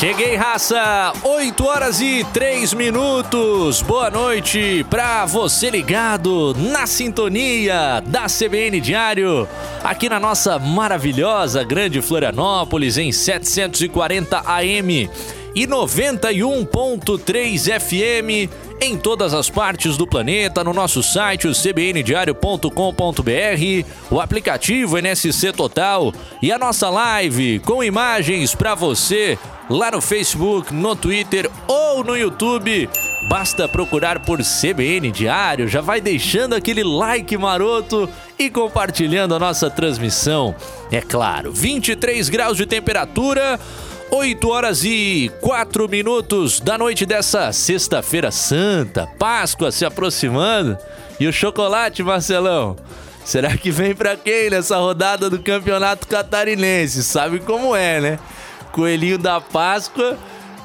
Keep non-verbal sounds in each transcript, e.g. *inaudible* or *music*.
Cheguei, raça! 8 horas e 3 minutos. Boa noite pra você ligado na sintonia da CBN Diário, aqui na nossa maravilhosa Grande Florianópolis, em 740 AM e 91.3 FM em todas as partes do planeta, no nosso site, o cbndiario.com.br, o aplicativo NSC Total e a nossa live com imagens para você lá no Facebook, no Twitter ou no YouTube. Basta procurar por CBN Diário, já vai deixando aquele like maroto e compartilhando a nossa transmissão. É claro, 23 graus de temperatura. 8 horas e 4 minutos da noite dessa sexta-feira santa, Páscoa se aproximando. E o chocolate, Marcelão? Será que vem para quem nessa rodada do Campeonato Catarinense? Sabe como é, né? Coelhinho da Páscoa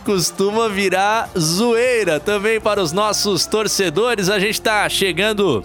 costuma virar zoeira também para os nossos torcedores. A gente está chegando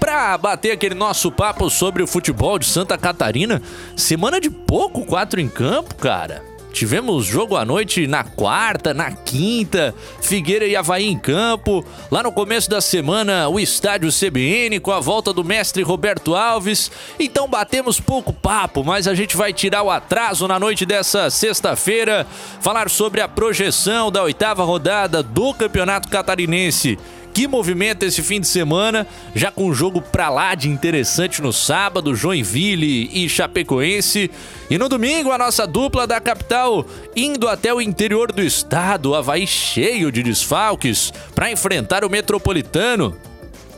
para bater aquele nosso papo sobre o futebol de Santa Catarina. Semana de pouco, quatro em campo, cara. Tivemos jogo à noite na quarta, na quinta, Figueira e Havaí em campo. Lá no começo da semana, o estádio CBN com a volta do mestre Roberto Alves. Então batemos pouco papo, mas a gente vai tirar o atraso na noite dessa sexta-feira, falar sobre a projeção da oitava rodada do Campeonato Catarinense que movimento esse fim de semana, já com um jogo pra lá de interessante no sábado, Joinville e Chapecoense. E no domingo, a nossa dupla da capital indo até o interior do estado, Havaí cheio de desfalques, para enfrentar o Metropolitano.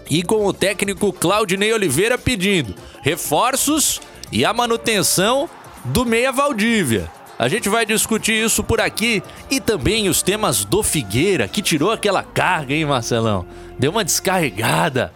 E com o técnico Claudinei Oliveira pedindo reforços e a manutenção do Meia Valdívia. A gente vai discutir isso por aqui e também os temas do Figueira, que tirou aquela carga, hein, Marcelão? Deu uma descarregada.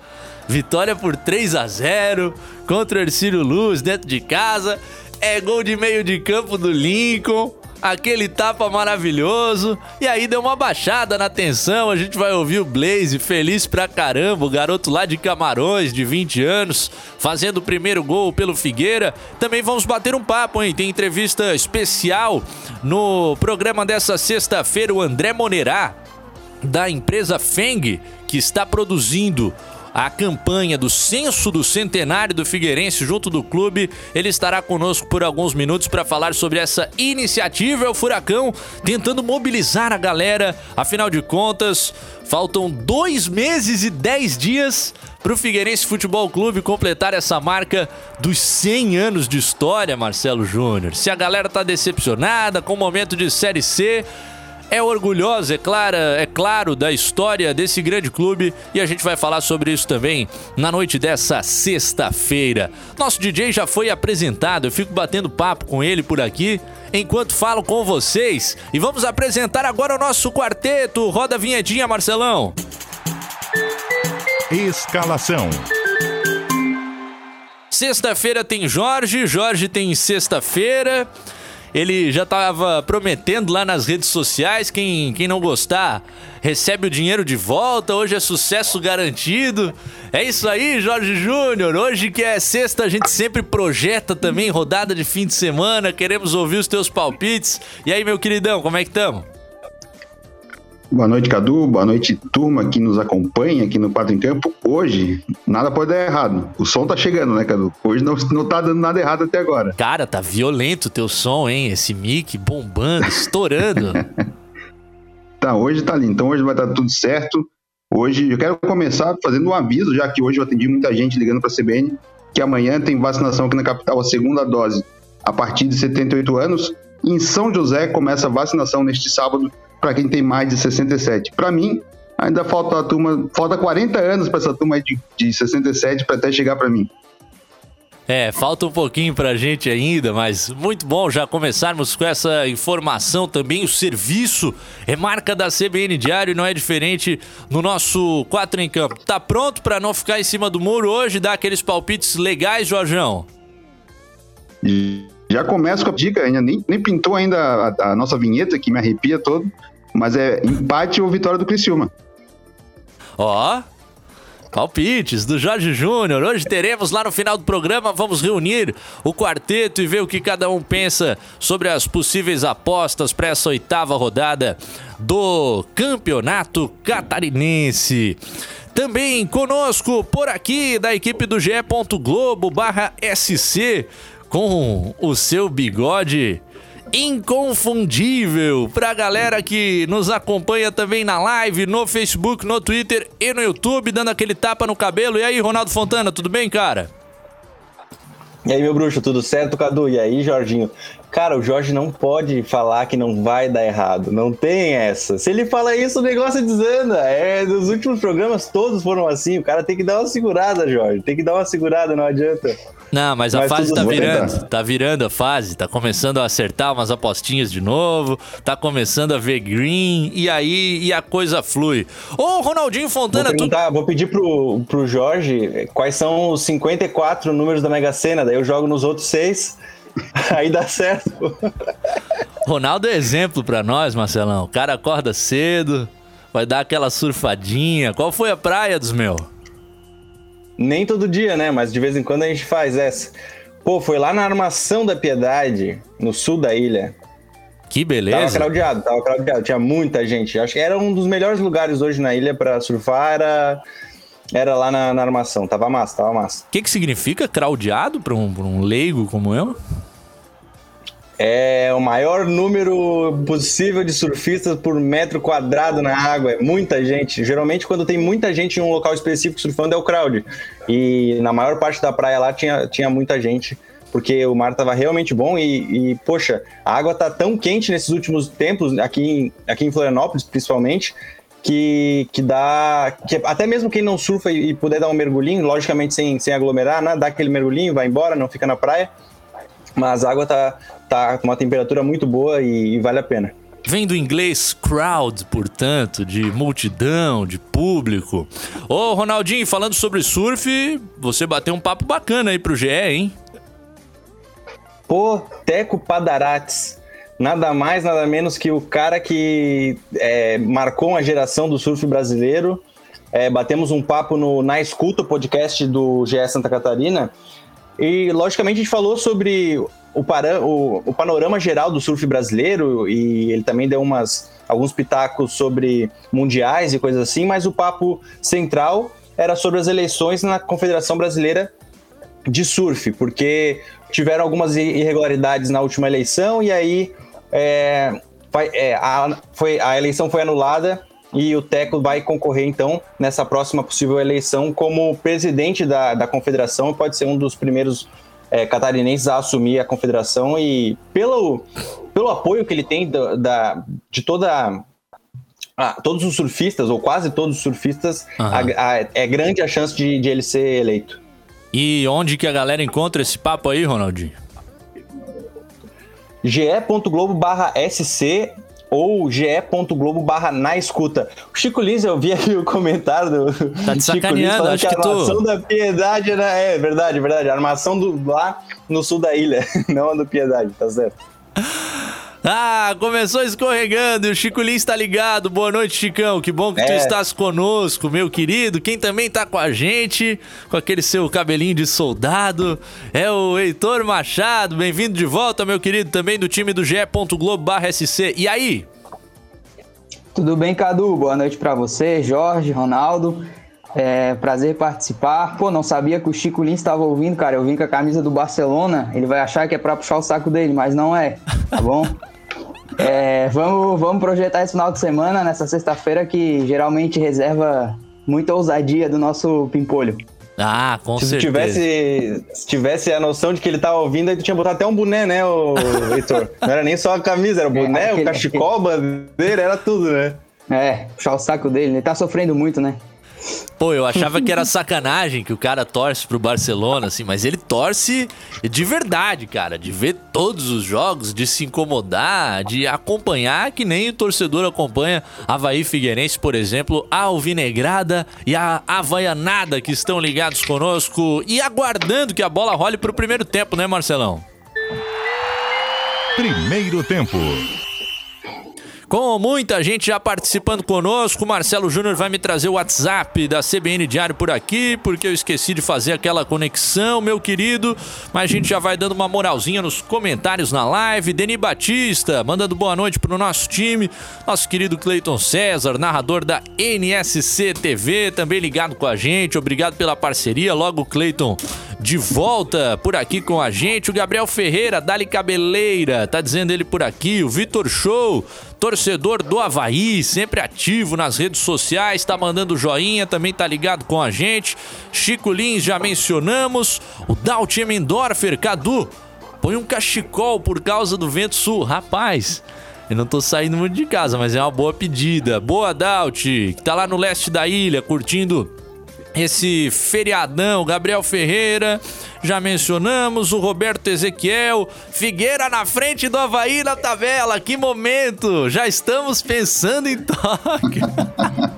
Vitória por 3 a 0 contra o Ercílio Luz dentro de casa. É gol de meio de campo do Lincoln aquele tapa maravilhoso. E aí deu uma baixada na tensão. A gente vai ouvir o Blaze feliz pra caramba, o garoto lá de Camarões, de 20 anos, fazendo o primeiro gol pelo Figueira. Também vamos bater um papo, hein? Tem entrevista especial no programa dessa sexta-feira, o André Monerá, da empresa Feng, que está produzindo a campanha do censo do centenário do Figueirense junto do clube. Ele estará conosco por alguns minutos para falar sobre essa iniciativa. É o Furacão tentando mobilizar a galera. Afinal de contas, faltam dois meses e dez dias para o Figueirense Futebol Clube completar essa marca dos 100 anos de história, Marcelo Júnior. Se a galera tá decepcionada com o momento de Série C, é orgulhosa, é clara, é claro, da história desse grande clube e a gente vai falar sobre isso também na noite dessa sexta-feira. Nosso DJ já foi apresentado, eu fico batendo papo com ele por aqui enquanto falo com vocês e vamos apresentar agora o nosso quarteto. Roda a vinhetinha, Marcelão. Escalação. Sexta-feira tem Jorge, Jorge tem sexta-feira. Ele já estava prometendo lá nas redes sociais, quem, quem não gostar recebe o dinheiro de volta, hoje é sucesso garantido. É isso aí, Jorge Júnior. Hoje que é sexta, a gente sempre projeta também rodada de fim de semana, queremos ouvir os teus palpites. E aí, meu queridão, como é que estamos? Boa noite, Cadu. Boa noite, turma que nos acompanha aqui no Quatro em Campo. Hoje, nada pode dar errado. O som tá chegando, né, Cadu? Hoje não, não tá dando nada errado até agora. Cara, tá violento o teu som, hein? Esse mic bombando, estourando. *laughs* tá, hoje tá lindo. Então hoje vai dar tudo certo. Hoje eu quero começar fazendo um aviso, já que hoje eu atendi muita gente ligando para a CBN, que amanhã tem vacinação aqui na capital, a segunda dose, a partir de 78 anos. Em São José começa a vacinação neste sábado para quem tem mais de 67. Para mim, ainda falta a turma, falta 40 anos para essa turma de, de 67 para até chegar para mim. É, falta um pouquinho pra gente ainda, mas muito bom já começarmos com essa informação também. O serviço é marca da CBN Diário e não é diferente no nosso 4 em campo. Tá pronto para não ficar em cima do muro hoje, dar aqueles palpites legais, Jorjão? Já começo com a dica, ainda nem, nem pintou ainda a, a nossa vinheta, que me arrepia todo, mas é empate ou vitória do Criciúma. Ó, Palpites do Jorge Júnior. Hoje teremos lá no final do programa, vamos reunir o quarteto e ver o que cada um pensa sobre as possíveis apostas para essa oitava rodada do Campeonato Catarinense. Também conosco por aqui da equipe do GE. Globo barra SC com o seu bigode inconfundível pra galera que nos acompanha também na live, no Facebook, no Twitter e no YouTube, dando aquele tapa no cabelo. E aí, Ronaldo Fontana, tudo bem, cara? E aí, meu bruxo, tudo certo, Cadu? E aí, Jorginho? Cara, o Jorge não pode falar que não vai dar errado. Não tem essa. Se ele fala isso, o negócio desanda. É, nos últimos programas todos foram assim. O cara tem que dar uma segurada, Jorge. Tem que dar uma segurada, não adianta. Não, mas a mas fase tá virando, tá virando a fase, tá começando a acertar umas apostinhas de novo, tá começando a ver green, e aí e a coisa flui. Ô, Ronaldinho Fontana... Vou, tu... vou pedir pro, pro Jorge quais são os 54 números da Mega Sena, daí eu jogo nos outros seis, *laughs* aí dá certo. Ronaldo é exemplo para nós, Marcelão. O cara acorda cedo, vai dar aquela surfadinha. Qual foi a praia dos meus? Nem todo dia, né? Mas de vez em quando a gente faz essa. Pô, foi lá na Armação da Piedade, no sul da ilha. Que beleza. Tava craudiado, tava craudiado. Tinha muita gente. Acho que era um dos melhores lugares hoje na ilha para surfar. Era, era lá na, na, armação. Tava massa, tava massa. O que, que significa craudiado para um, um leigo como eu? É o maior número possível de surfistas por metro quadrado na água. É muita gente. Geralmente, quando tem muita gente em um local específico surfando, é o crowd. E na maior parte da praia lá tinha, tinha muita gente, porque o mar estava realmente bom. E, e, poxa, a água tá tão quente nesses últimos tempos, aqui em, aqui em Florianópolis principalmente, que, que dá. Que até mesmo quem não surfa e, e puder dar um mergulhinho, logicamente sem, sem aglomerar, né? dá aquele mergulhinho, vai embora, não fica na praia mas a água tá, tá com uma temperatura muito boa e, e vale a pena. Vem do inglês crowd, portanto, de multidão, de público. Ô, Ronaldinho, falando sobre surf, você bateu um papo bacana aí pro GE, hein? Pô, Teco Padarates. Nada mais, nada menos que o cara que é, marcou uma geração do surf brasileiro. É, batemos um papo no Na Escuta, podcast do GE Santa Catarina. E, logicamente, a gente falou sobre o, para, o, o, panorama geral do surf brasileiro e ele também deu umas, alguns pitacos sobre mundiais e coisas assim, mas o papo central era sobre as eleições na Confederação Brasileira de Surf, porque tiveram algumas irregularidades na última eleição e aí é, é, a, foi, a eleição foi anulada e o Teco vai concorrer, então, nessa próxima possível eleição como presidente da, da confederação, pode ser um dos primeiros é, catarinenses a assumir a confederação e pelo, pelo apoio que ele tem da, da de toda ah, todos os surfistas, ou quase todos os surfistas, uhum. a, a, é grande a chance de, de, ele ser eleito. E onde que a galera encontra esse papo aí, Ronaldinho? ge.globo barra SC ou ge.globo barra na escuta. O Chico Lins, eu vi aqui o comentário do tá te *laughs* Chico Lins falando acho que, a armação tu... da Piedade era... É, verdade, verdade. A armação do, lá no sul da ilha, *laughs* não a do Piedade, tá certo. *laughs* Ah, começou escorregando e o Chico Lins tá ligado. Boa noite, Chicão. Que bom que é. tu estás conosco, meu querido. Quem também tá com a gente, com aquele seu cabelinho de soldado, é o Heitor Machado. Bem-vindo de volta, meu querido, também do time do ge.globo.sc. E aí? Tudo bem, Cadu? Boa noite para você, Jorge, Ronaldo. É, prazer participar. Pô, não sabia que o Chico Lins estava ouvindo, cara. Eu vim com a camisa do Barcelona. Ele vai achar que é para puxar o saco dele, mas não é, tá bom? *laughs* É, vamos, vamos projetar esse final de semana, nessa sexta-feira, que geralmente reserva muita ousadia do nosso pimpolho. Ah, com se certeza. Tivesse, se tivesse a noção de que ele tava ouvindo, ele tinha botado até um boné, né, o *laughs* Heitor? Não era nem só a camisa, era o boné, é, aquele, o cachecol, bandeira, era tudo, né? É, puxar o saco dele. Ele tá sofrendo muito, né? Pô, eu achava que era sacanagem que o cara torce pro Barcelona, assim, mas ele torce de verdade, cara, de ver todos os jogos, de se incomodar, de acompanhar, que nem o torcedor acompanha Havaí Figueirense, por exemplo, a Alvinegrada e a Havaianada que estão ligados conosco e aguardando que a bola role pro primeiro tempo, né, Marcelão? Primeiro tempo. Com muita gente já participando conosco, Marcelo Júnior vai me trazer o WhatsApp da CBN Diário por aqui, porque eu esqueci de fazer aquela conexão, meu querido. Mas a gente já vai dando uma moralzinha nos comentários na live. Deni Batista, mandando boa noite pro nosso time. Nosso querido Cleiton César, narrador da NSC TV, também ligado com a gente. Obrigado pela parceria. Logo, Cleiton de volta por aqui com a gente. O Gabriel Ferreira, Dali Cabeleira, tá dizendo ele por aqui. O Vitor Show, torcedor do Havaí, sempre ativo nas redes sociais, tá mandando joinha, também tá ligado com a gente. Chico Lins, já mencionamos. O Daltin Mendorfer, Cadu, põe um cachecol por causa do vento sul. Rapaz, eu não tô saindo muito de casa, mas é uma boa pedida. Boa, Dalt, que tá lá no leste da ilha, curtindo esse feriadão, Gabriel Ferreira, já mencionamos, o Roberto Ezequiel, Figueira na frente do Havaí na tabela, que momento! Já estamos pensando em toque.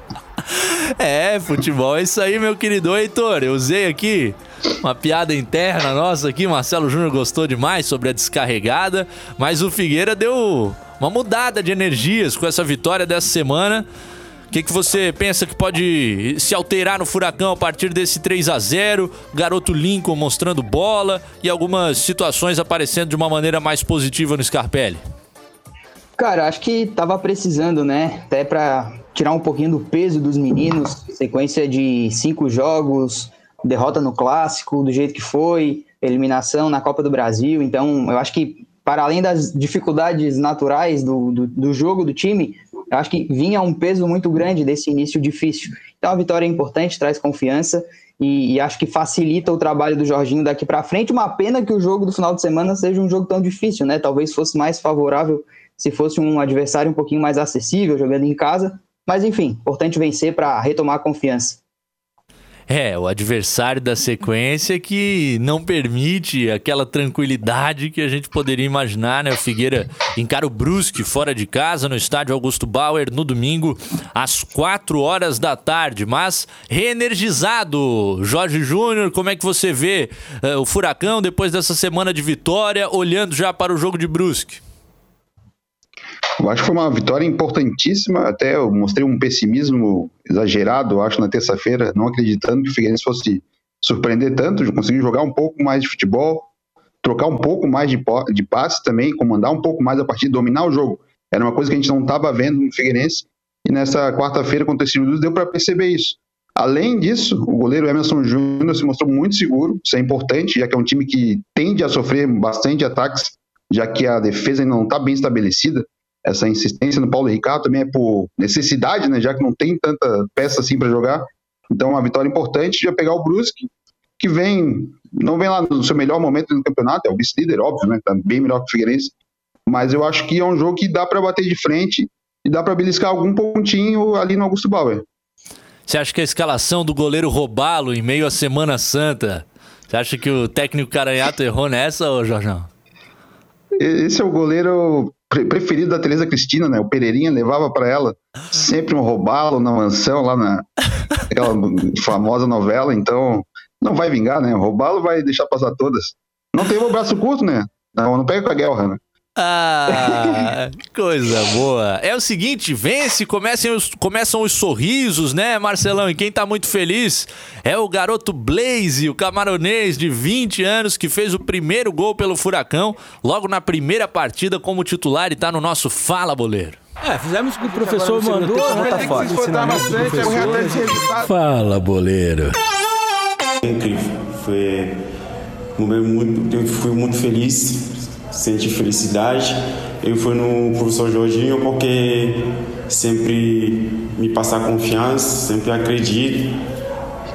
*laughs* é, futebol é isso aí, meu querido Heitor. Eu usei aqui uma piada interna nossa aqui, Marcelo Júnior gostou demais sobre a descarregada, mas o Figueira deu uma mudada de energias com essa vitória dessa semana. O que, que você pensa que pode se alterar no Furacão a partir desse 3 a 0 Garoto Lincoln mostrando bola e algumas situações aparecendo de uma maneira mais positiva no Scarpelli? Cara, acho que tava precisando, né? Até para tirar um pouquinho do peso dos meninos. Sequência de cinco jogos, derrota no clássico, do jeito que foi, eliminação na Copa do Brasil. Então, eu acho que, para além das dificuldades naturais do, do, do jogo do time, eu acho que vinha um peso muito grande desse início difícil. Então a vitória é importante, traz confiança e, e acho que facilita o trabalho do Jorginho daqui para frente. Uma pena que o jogo do final de semana seja um jogo tão difícil, né? Talvez fosse mais favorável se fosse um adversário um pouquinho mais acessível, jogando em casa. Mas enfim, importante vencer para retomar a confiança. É, o adversário da sequência que não permite aquela tranquilidade que a gente poderia imaginar, né? O Figueira encara o Brusque fora de casa no estádio Augusto Bauer no domingo às 4 horas da tarde, mas reenergizado. Jorge Júnior, como é que você vê uh, o Furacão depois dessa semana de vitória, olhando já para o jogo de Brusque? Eu acho que foi uma vitória importantíssima. Até eu mostrei um pessimismo exagerado, acho, na terça-feira, não acreditando que o Figueirense fosse surpreender tanto, conseguir jogar um pouco mais de futebol, trocar um pouco mais de, de passe também, comandar um pouco mais a partida, dominar o jogo. Era uma coisa que a gente não estava vendo no Figueirense. E nessa quarta-feira contra o Silvio deu para perceber isso. Além disso, o goleiro Emerson Júnior se mostrou muito seguro, isso é importante, já que é um time que tende a sofrer bastante ataques, já que a defesa ainda não está bem estabelecida essa insistência no Paulo Ricardo também é por necessidade, né, já que não tem tanta peça assim para jogar. Então, uma vitória importante já pegar o Brusque, que vem, não vem lá no seu melhor momento do campeonato, é o vice-líder, óbvio, né, tá bem melhor que o Figueirense, mas eu acho que é um jogo que dá para bater de frente e dá para beliscar algum pontinho ali no Augusto Bauer. Você acha que a escalação do goleiro roubá-lo em meio à Semana Santa, você acha que o técnico Caranhato errou nessa, ô Jorjão? Esse é o goleiro preferido da Teresa Cristina, né? O Pereirinha levava para ela sempre um robalo na mansão, lá na aquela famosa novela. Então, não vai vingar, né? O robalo vai deixar passar todas. Não tem o braço curto, né? Não, não pega com a guerra, né? Ah, coisa boa. É o seguinte, vence, começam os, começam os sorrisos, né, Marcelão? E quem tá muito feliz é o garoto Blaze, o camaronês de 20 anos que fez o primeiro gol pelo Furacão, logo na primeira partida como titular e tá no nosso Fala Boleiro. É, fizemos o que o professor mandou, né? Tá fácil. Fala, boleiro. Incrível. Foi um momento muito. Eu fui muito feliz senti felicidade. Eu fui no professor Jorginho porque sempre me passa confiança, sempre acredito.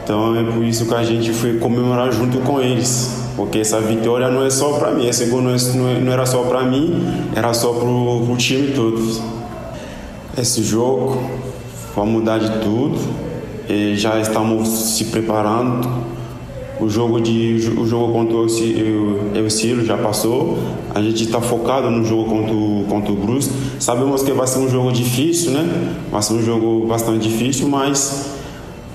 Então é por isso que a gente foi comemorar junto com eles. Porque essa vitória não é só para mim, esse gol não, é, não era só para mim, era só pro, pro time todo. Esse jogo vai mudar de tudo. E já estamos se preparando. O jogo de o jogo contra o Eucilo já passou. A gente está focado no jogo contra o, contra o Brusque. Sabemos que vai ser um jogo difícil, né? Vai ser um jogo bastante difícil, mas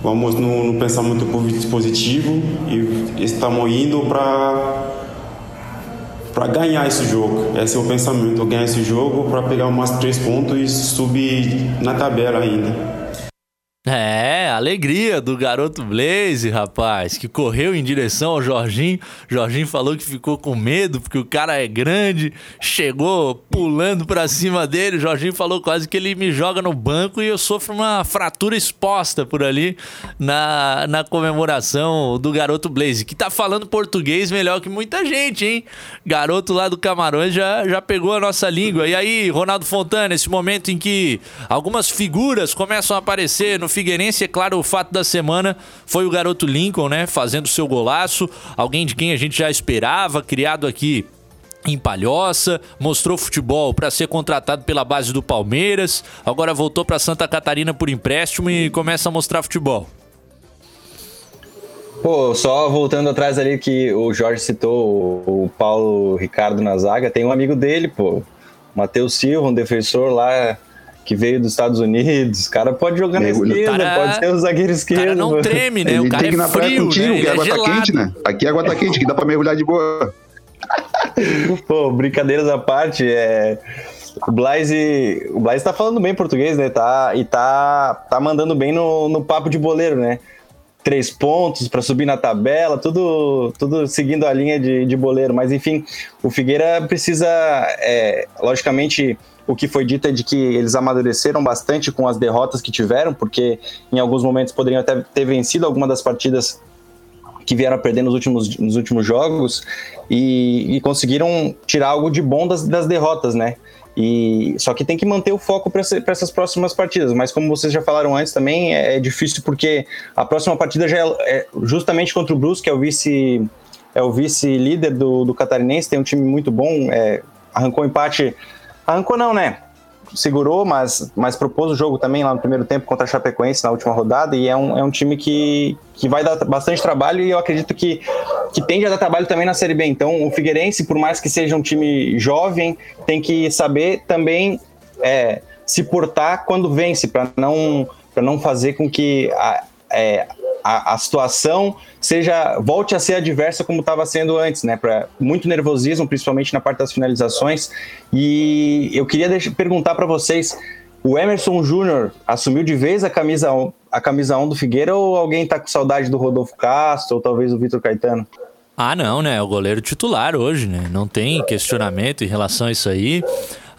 vamos no, no pensamento positivo e estamos indo para para ganhar esse jogo. Esse é o pensamento, ganhar esse jogo para pegar mais três pontos e subir na tabela ainda. É, alegria do garoto Blaze, rapaz, que correu em direção ao Jorginho. Jorginho falou que ficou com medo porque o cara é grande, chegou pulando pra cima dele. Jorginho falou quase que ele me joga no banco e eu sofro uma fratura exposta por ali na, na comemoração do garoto Blaze, que tá falando português melhor que muita gente, hein? Garoto lá do Camarões já, já pegou a nossa língua. E aí, Ronaldo Fontana, esse momento em que algumas figuras começam a aparecer no Figueirense, é claro, o fato da semana foi o garoto Lincoln, né? Fazendo seu golaço. Alguém de quem a gente já esperava, criado aqui em Palhoça, mostrou futebol para ser contratado pela base do Palmeiras, agora voltou para Santa Catarina por empréstimo e começa a mostrar futebol. Pô, só voltando atrás ali que o Jorge citou o Paulo Ricardo na zaga, tem um amigo dele, pô, Matheus Silva, um defensor lá que veio dos Estados Unidos. O cara pode jogar na esquerda, cara, pode ser o zagueiro esquerdo. O cara não treme, né? Ele o cara tem que ir é na praia frio, contigo, né? que a água é tá quente, né? Aqui a água tá quente, que dá pra mergulhar de boa. *laughs* Pô, brincadeiras à parte, é... O Blaise, o Blaise tá falando bem português, né? Tá, e tá, tá mandando bem no, no papo de boleiro, né? Três pontos para subir na tabela, tudo, tudo seguindo a linha de, de boleiro. Mas enfim, o Figueira precisa, é, logicamente, o que foi dito é de que eles amadureceram bastante com as derrotas que tiveram, porque em alguns momentos poderiam até ter vencido alguma das partidas que vieram a perder nos últimos, nos últimos jogos e, e conseguiram tirar algo de bom das, das derrotas, né? E só que tem que manter o foco para essas próximas partidas. Mas como vocês já falaram antes, também é, é difícil porque a próxima partida já é, é justamente contra o Brusque, que é o vice é o vice líder do, do Catarinense, tem um time muito bom, é, arrancou empate, arrancou não, né? Segurou, mas, mas propôs o jogo também lá no primeiro tempo contra a Chapecoense na última rodada e é um, é um time que, que vai dar bastante trabalho e eu acredito que, que tende a dar trabalho também na Série B. Então o Figueirense, por mais que seja um time jovem, tem que saber também é, se portar quando vence, para não, não fazer com que a, é, a, a, situação seja volte a ser adversa como estava sendo antes, né? Para muito nervosismo, principalmente na parte das finalizações. E eu queria deixar, perguntar para vocês: o Emerson Júnior assumiu de vez a camisa 1, a camisa 1 do Figueira ou alguém está com saudade do Rodolfo Castro ou talvez o Vitor Caetano? Ah, não, né? O goleiro titular hoje, né? Não tem questionamento em relação a isso aí.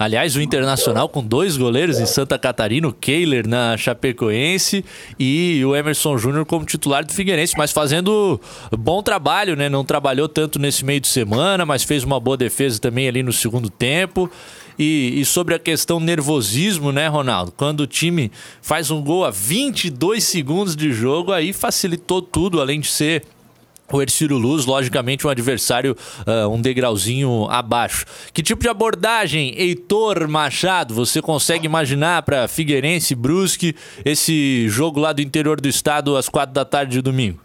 Aliás, o Internacional com dois goleiros em Santa Catarina, o Kehler na Chapecoense e o Emerson Júnior como titular do Figueirense, mas fazendo bom trabalho, né? Não trabalhou tanto nesse meio de semana, mas fez uma boa defesa também ali no segundo tempo. E, e, sobre a questão nervosismo, né, Ronaldo? Quando o time faz um gol a 22 segundos de jogo, aí facilitou tudo, além de ser o Ercílio Luz, logicamente, um adversário uh, um degrauzinho abaixo. Que tipo de abordagem, Heitor Machado, você consegue imaginar para Figueirense, Brusque, esse jogo lá do interior do estado às quatro da tarde de domingo?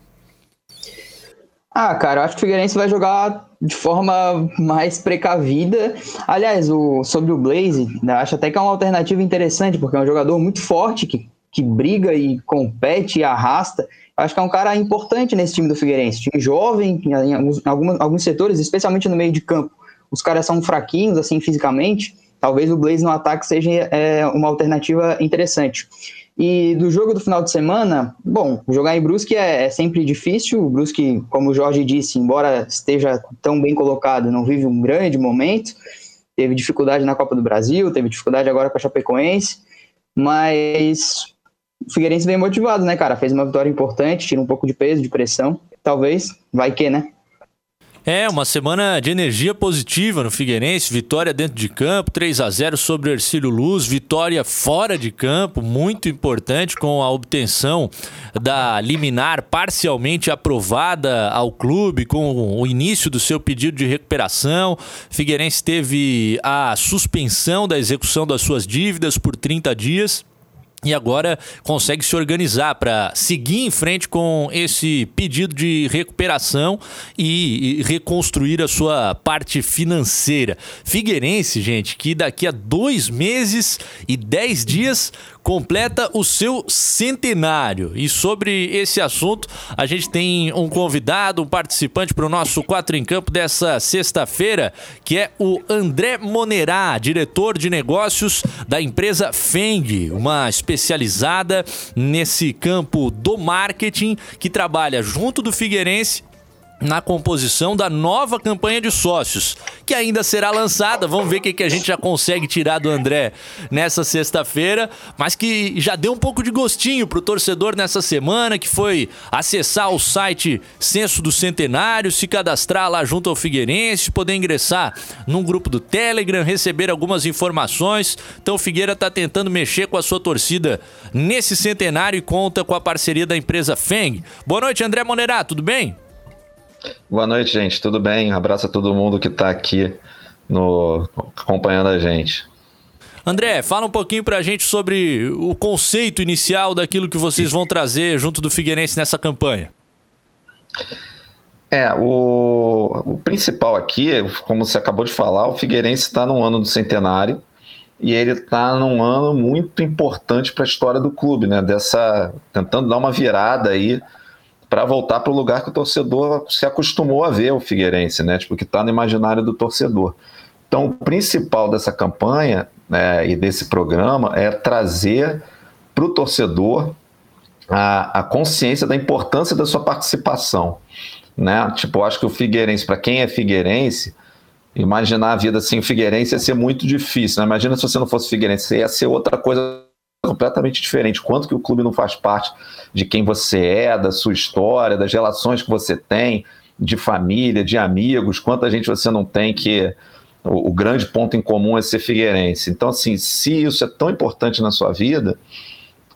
Ah, cara, eu acho que o Figueirense vai jogar de forma mais precavida. Aliás, o, sobre o Blaze, acho até que é uma alternativa interessante, porque é um jogador muito forte, que, que briga e compete e arrasta. Acho que é um cara importante nesse time do Figueirense. Time jovem, em alguns, algumas, alguns setores, especialmente no meio de campo. Os caras são fraquinhos, assim, fisicamente. Talvez o Blaze no ataque seja é, uma alternativa interessante. E do jogo do final de semana, bom, jogar em Brusque é, é, sempre difícil. O Brusque, como o Jorge disse, embora esteja tão bem colocado, não vive um grande momento. Teve dificuldade na Copa do Brasil, teve dificuldade agora com a Chapecoense. Mas o Figueirense vem motivado, né, cara? Fez uma vitória importante, tira um pouco de peso, de pressão. Talvez, vai que, né? É, uma semana de energia positiva no Figueirense, vitória dentro de campo, 3 a 0 sobre o Ercílio Luz, vitória fora de campo, muito importante com a obtenção da liminar parcialmente aprovada ao clube com o início do seu pedido de recuperação. Figueirense teve a suspensão da execução das suas dívidas por 30 dias e agora consegue se organizar para seguir em frente com esse pedido de recuperação e, reconstruir a sua parte financeira. Figueirense, gente, que daqui a dois meses e dez dias completa o seu centenário. E sobre esse assunto, a gente tem um convidado, um participante para o nosso Quatro em Campo dessa sexta-feira, que é o André Monerá, diretor de negócios da empresa Feng, uma especializada nesse campo do marketing que trabalha junto do Figueirense na composição da nova campanha de sócios, que ainda será lançada. Vamos ver o que, que a gente já consegue tirar do André nessa sexta-feira, mas que já deu um pouco de gostinho pro torcedor nessa semana, que foi acessar o site Censo do Centenário, se cadastrar lá junto ao Figueirense, poder ingressar num grupo do Telegram, receber algumas informações. Então o Figueira está tentando mexer com a sua torcida nesse centenário e conta com a parceria da empresa Feng. Boa noite, André Monerá, tudo bem? Boa noite, gente. Tudo bem? Um abraço a todo mundo que está aqui no, acompanhando a gente. André, fala um pouquinho para a gente sobre o conceito inicial daquilo que vocês vão trazer junto do Figueirense nessa campanha. É, o, o principal aqui, como você acabou de falar, o Figueirense está no ano do centenário e ele está num ano muito importante para a história do clube, né? Dessa tentando dar uma virada aí para voltar para o lugar que o torcedor se acostumou a ver o Figueirense, né? Tipo, que está no imaginário do torcedor. Então, o principal dessa campanha né, e desse programa é trazer para o torcedor a, a, consciência da importância da sua participação. Né? Tipo, acho que o Figueirense, para quem é Figueirense, imaginar a vida sem o Figueirense ia ser muito difícil. Né? Imagina se você não fosse Figueirense, ia ser outra coisa completamente diferente. Quanto que o clube não faz parte de quem você é, da sua história, das relações que você tem, de família, de amigos, quanta gente você não tem que o, o grande ponto em comum é ser figueirense. Então, assim, se isso é tão importante na sua vida,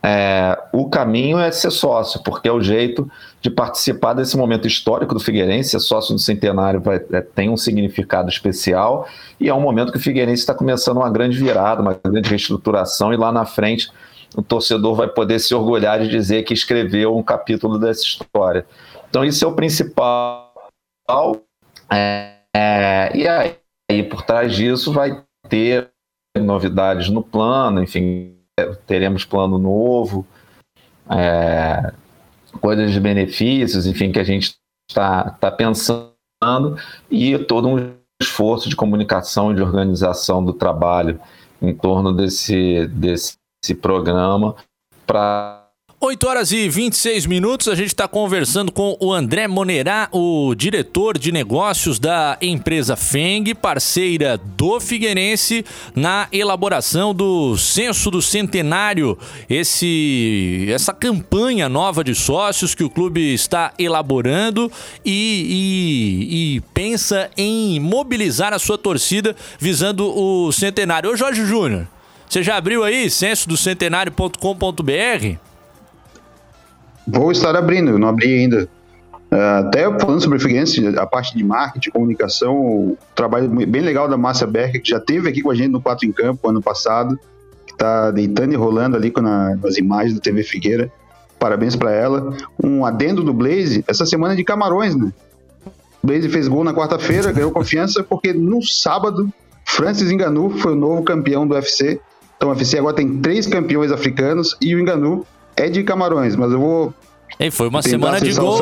é, o caminho é ser sócio, porque é o jeito de participar desse momento histórico do Figueirense. Ser sócio do Centenário vai, é, tem um significado especial e é um momento que o Figueirense está começando uma grande virada, uma grande reestruturação, e lá na frente o torcedor vai poder se orgulhar de dizer que escreveu um capítulo dessa história. Então, isso é o principal. É, é, e aí, por trás disso, vai ter novidades no plano, enfim, teremos plano novo, é, coisas de benefícios, enfim, que a gente está tá pensando, e todo um esforço de comunicação e de organização do trabalho em torno desse, desse programa para 8 horas e 26 minutos, a gente está conversando com o André Monerá, o diretor de negócios da empresa Feng, parceira do Figueirense, na elaboração do Censo do Centenário, esse, essa campanha nova de sócios que o clube está elaborando e, e, e pensa em mobilizar a sua torcida visando o centenário. Ô Jorge Júnior, você já abriu aí censo do centenário.com.br? Vou estar abrindo, não abri ainda. Uh, até falando sobre o Figueirense, a parte de marketing, comunicação, o trabalho bem legal da Márcia Becker, que já teve aqui com a gente no Quatro em Campo ano passado, que está deitando e rolando ali na, nas imagens da TV Figueira. Parabéns para ela. Um adendo do Blaze, essa semana é de Camarões, né? O Blaze fez gol na quarta-feira, ganhou confiança, porque no sábado, Francis Enganu foi o novo campeão do UFC. Então o UFC agora tem três campeões africanos e o Enganu é de Camarões, mas eu vou. Ei, foi uma semana de gols.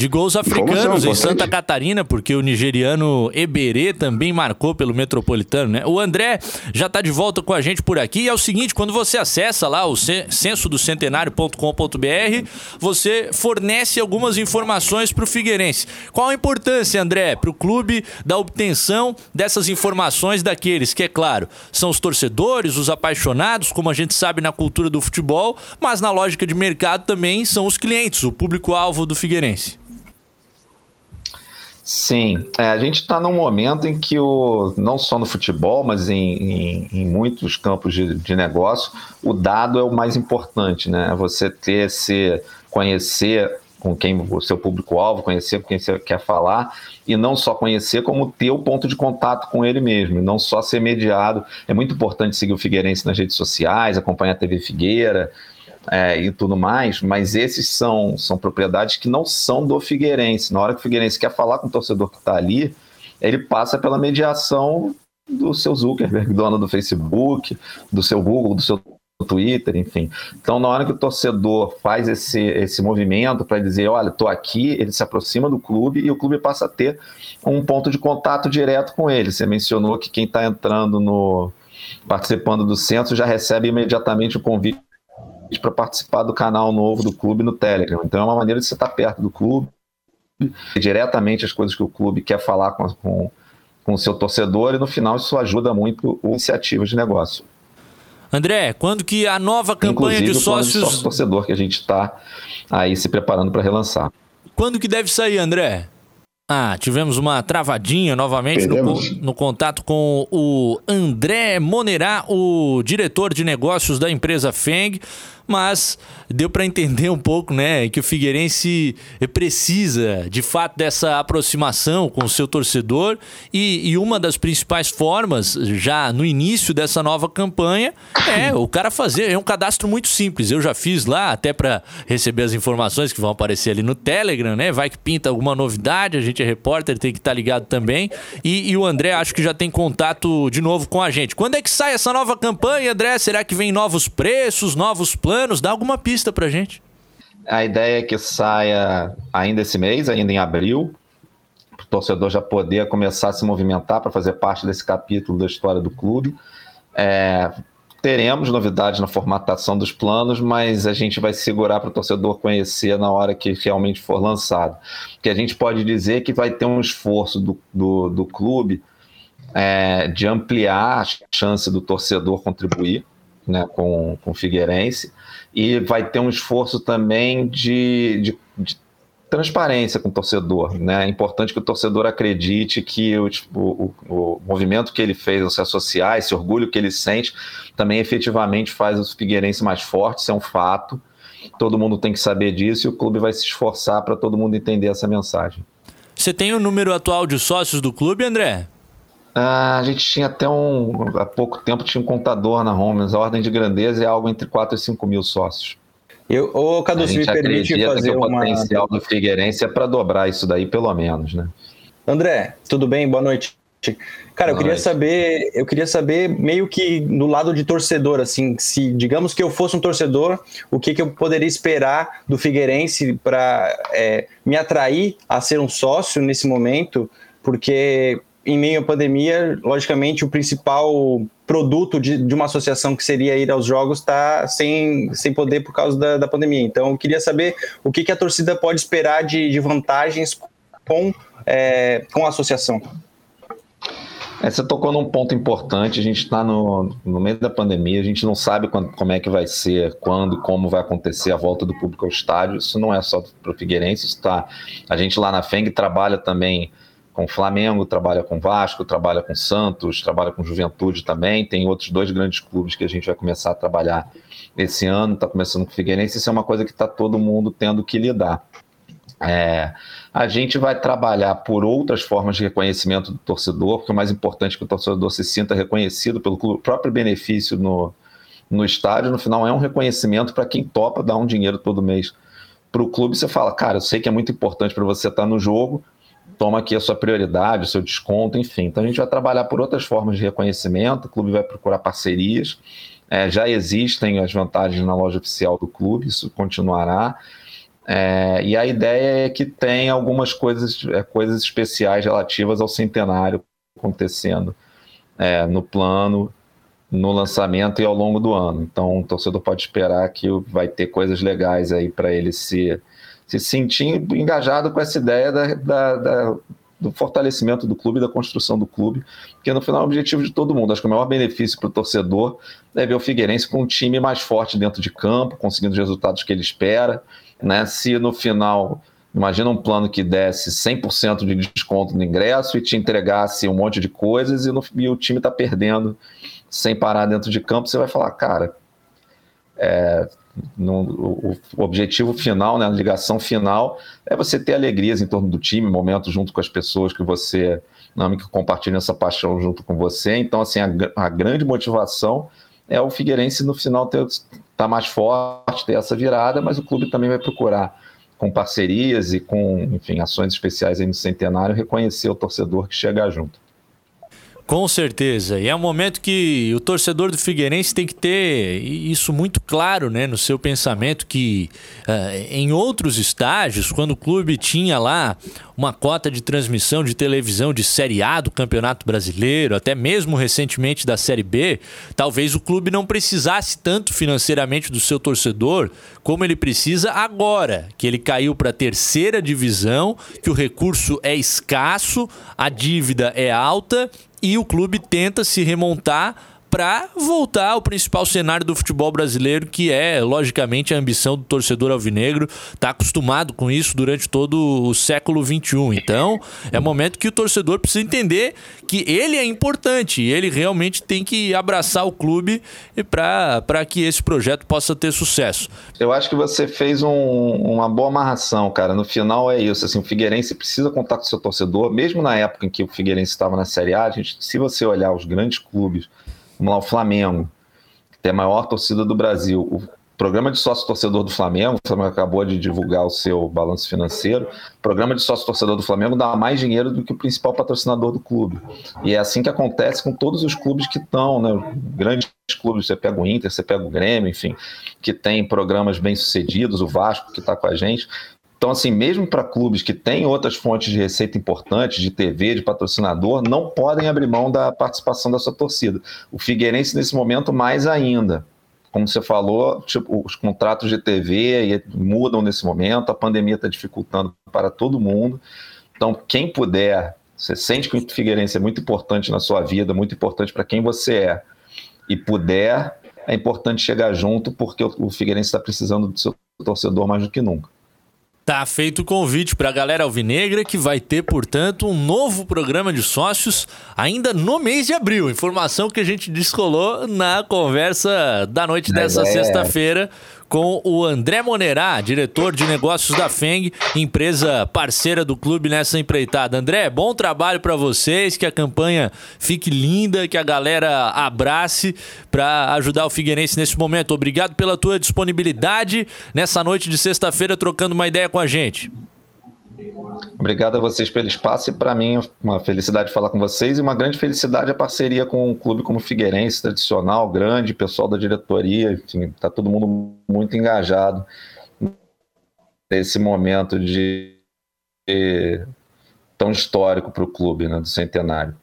De gols africanos em Santa Catarina, porque o nigeriano Eberê também marcou pelo Metropolitano, né? O André já está de volta com a gente por aqui. E é o seguinte, quando você acessa lá o censo do centenário.com.br, você fornece algumas informações para o Figueirense. Qual a importância, André, para o clube da obtenção dessas informações daqueles que, é claro, são os torcedores, os apaixonados, como a gente sabe na cultura do futebol, mas na lógica de mercado também são os clientes, o público-alvo do Figueirense. Sim, é, a gente está num momento em que, o, não só no futebol, mas em, em, em muitos campos de, de, negócio, o dado é o mais importante, né? Você ter esse, conhecer com quem o seu público-alvo, conhecer com quem você quer falar, e não só conhecer, como ter o ponto de contato com ele mesmo, não só ser mediado. É muito importante seguir o Figueirense nas redes sociais, acompanhar a TV Figueira é, e tudo mais, mas esses são, são propriedades que não são do Figueirense. Na hora que o Figueirense quer falar com o torcedor que está ali, ele passa pela mediação do seu Zuckerberg, *laughs* dono do Facebook, do seu Google, do seu Twitter, enfim. Então, na hora que o torcedor faz esse, esse movimento para dizer, olha, estou aqui, ele se aproxima do clube e o clube passa a ter um ponto de contato direto com ele. Você mencionou que quem está entrando no participando do centro já recebe imediatamente o convite para participar do canal novo do clube no Telegram. Então, é uma maneira de você estar tá perto do clube, diretamente as coisas que o clube quer falar com, com, com o seu torcedor e no final isso ajuda muito o iniciativa de negócio. André, quando que a nova campanha Inclusive, de sócios. Sócio torcedor que a gente está aí se preparando para relançar. Quando que deve sair, André? Ah, tivemos uma travadinha novamente no, no, contato com o André Monerá, o diretor de negócios da empresa Feng mas deu para entender um pouco, né, que o Figueirense precisa, de fato, dessa aproximação com o seu torcedor e, e uma das principais formas, já no início dessa nova campanha, é o cara fazer, é um cadastro muito simples. Eu já fiz lá, até para receber as informações que vão aparecer ali no Telegram, né, vai que pinta alguma novidade, a gente é repórter, tem que estar tá ligado também. E, e o André, acho que já tem contato de novo com a gente. Quando é que sai essa nova campanha, André? Será que vem novos preços, novos planos? Anos, dá alguma pista pra gente. A ideia é que saia ainda esse mês, ainda em abril, para o torcedor já poder começar a se movimentar para fazer parte desse capítulo da história do clube. É, teremos novidades na formatação dos planos, mas a gente vai segurar para o torcedor conhecer na hora que realmente for lançado. Porque a gente pode dizer que vai ter um esforço do, do, do clube é, de ampliar a chance do torcedor contribuir né, com, com o Figueirense e vai ter um esforço também de, de, de transparência com o torcedor. Né? É importante que o torcedor acredite que o, o, o, movimento que ele fez ao se associar, esse orgulho que ele sente, também efetivamente faz o Figueirense mais forte, isso é um fato. Todo mundo tem que saber disso e o clube vai se esforçar para todo mundo entender essa mensagem. Você tem o número atual de sócios do clube, André? Ah, a gente tinha até um. Há pouco tempo tinha um contador na Homes. A ordem de grandeza é algo entre 4 e 5 mil sócios. Eu, ô, Cadu, se me permite fazer que o uma... potencial do Figueirense é para dobrar isso daí, pelo menos, né? André, tudo bem? Boa noite. Cara, eu queria saber, eu queria saber meio que no lado de torcedor, assim, se digamos que eu fosse um torcedor, o que, que eu poderia esperar do Figueirense para é, me atrair a ser um sócio nesse momento, porque em meio à pandemia, logicamente, o principal produto de, de uma associação que seria ir aos jogos está sem, sem poder por causa da, da pandemia. Então, eu queria saber o que, que a torcida pode esperar de, de vantagens com, é, com a associação. É, você tocou num ponto importante. A gente está no, no meio da pandemia, a gente não sabe quando, como é que vai ser, quando como vai acontecer a volta do público ao estádio. Isso não é só para o Figueirense, isso tá, a gente lá na FENG trabalha também com Flamengo, trabalha com Vasco, trabalha com Santos, trabalha com Juventude também. Tem outros dois grandes clubes que a gente vai começar a trabalhar esse ano. Está começando com o Figueirense. Isso é uma coisa que está todo mundo tendo que lidar. É, a gente vai trabalhar por outras formas de reconhecimento do torcedor, porque o mais importante é que o torcedor se sinta reconhecido pelo próprio benefício no, no estádio. No final, é um reconhecimento para quem topa dar um dinheiro todo mês para o clube. Você fala, cara, eu sei que é muito importante para você estar tá no jogo, toma aqui a sua prioridade, o seu desconto, enfim. Então a gente vai trabalhar por outras formas de reconhecimento, o clube vai procurar parcerias. É, já existem as vantagens na loja oficial do clube, isso continuará. É, e a ideia é que tem algumas coisas, é, coisas especiais relativas ao centenário acontecendo é, no plano, no lançamento e ao longo do ano. Então o torcedor pode esperar que vai ter coisas legais aí para ele se se sentir engajado com essa ideia da, da, da, do fortalecimento do clube, da construção do clube, porque no final é o objetivo de todo mundo. Acho que o maior benefício para o torcedor é ver o Figueirense com um time mais forte dentro de campo, conseguindo os resultados que ele espera. Né? Se no final, imagina um plano que desse 100% de desconto no ingresso e te entregasse um monte de coisas e, no, e o time está perdendo sem parar dentro de campo, você vai falar, cara, é, no, o, o, objetivo final, né, a ligação final, é você ter alegrias em torno do time, momentos junto com as pessoas que você não que compartilham essa paixão junto com você. Então, assim, a, a grande motivação é o Figueirense no final ter tá mais forte, ter essa virada, mas o clube também vai procurar com parcerias e com, enfim, ações especiais aí no centenário reconhecer o torcedor que chega junto. Com certeza. E é um momento que o torcedor do Figueirense tem que ter isso muito claro né, no seu pensamento, que uh, em outros estágios, quando o clube tinha lá uma cota de transmissão de televisão de Série A do Campeonato Brasileiro, até mesmo recentemente da Série B, talvez o clube não precisasse tanto financeiramente do seu torcedor como ele precisa agora, que ele caiu para a terceira divisão, que o recurso é escasso, a dívida é alta e o clube tenta se remontar para voltar ao principal cenário do futebol brasileiro, que é, logicamente, a ambição do torcedor alvinegro. Está acostumado com isso durante todo o século XXI. Então, é momento que o torcedor precisa entender que ele é importante ele realmente tem que abraçar o clube para que esse projeto possa ter sucesso. Eu acho que você fez um, uma boa amarração, cara. No final é isso. Assim, o Figueirense precisa contar com seu torcedor, mesmo na época em que o Figueirense estava na Série A. Gente, se você olhar os grandes clubes Vamos lá, o Flamengo, que tem a maior torcida do Brasil. O programa de sócio torcedor do Flamengo, o Flamengo acabou de divulgar o seu balanço financeiro. O programa de sócio torcedor do Flamengo dá mais dinheiro do que o principal patrocinador do clube. E é assim que acontece com todos os clubes que estão, né? Grandes clubes, você pega o Inter, você pega o Grêmio, enfim, que tem programas bem sucedidos, o Vasco que está com a gente. Então, assim, mesmo para clubes que têm outras fontes de receita importantes, de TV, de patrocinador, não podem abrir mão da participação da sua torcida. O Figueirense, nesse momento, mais ainda. Como você falou, tipo, os contratos de TV mudam nesse momento, a pandemia está dificultando para todo mundo. Então, quem puder, você sente que o Figueirense é muito importante na sua vida, muito importante para quem você é, e puder, é importante chegar junto, porque o Figueirense está precisando do seu torcedor mais do que nunca. Tá feito o convite para a galera alvinegra que vai ter, portanto, um novo programa de sócios ainda no mês de abril. Informação que a gente descolou na conversa da noite dessa é. sexta-feira com o André Monerá, diretor de negócios da FENG, empresa parceira do clube nessa empreitada. André, bom trabalho para vocês, que a campanha fique linda, que a galera abrace para ajudar o Figueirense nesse momento. Obrigado pela tua disponibilidade nessa noite de sexta-feira trocando uma ideia com a gente. Obrigado a vocês pelo espaço e para mim uma felicidade falar com vocês e uma grande felicidade a parceria com um clube como Figueirense, tradicional, grande, pessoal da diretoria, enfim, está todo mundo muito engajado nesse momento de, de tão histórico para o clube, né, do centenário.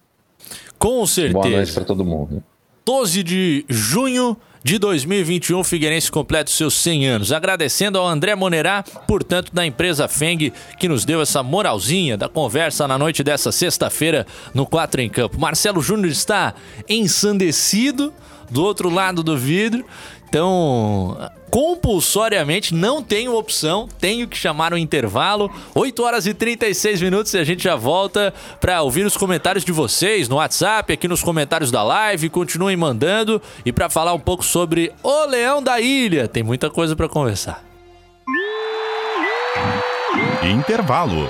Com certeza. Boa noite para todo mundo. 12 de junho de 2021, Figueirense completa os seus 100 anos. Agradecendo ao André Monerá, portanto, da empresa Feng, que nos deu essa moralzinha da conversa na noite dessa sexta-feira no 4 em Campo. Marcelo Júnior está ensandecido do outro lado do vidro. Então, compulsoriamente não tenho opção, tenho que chamar um intervalo. 8 horas e 36 minutos e a gente já volta para ouvir os comentários de vocês no WhatsApp, aqui nos comentários da live. Continuem mandando e para falar um pouco sobre o Leão da Ilha. Tem muita coisa para conversar. Intervalo.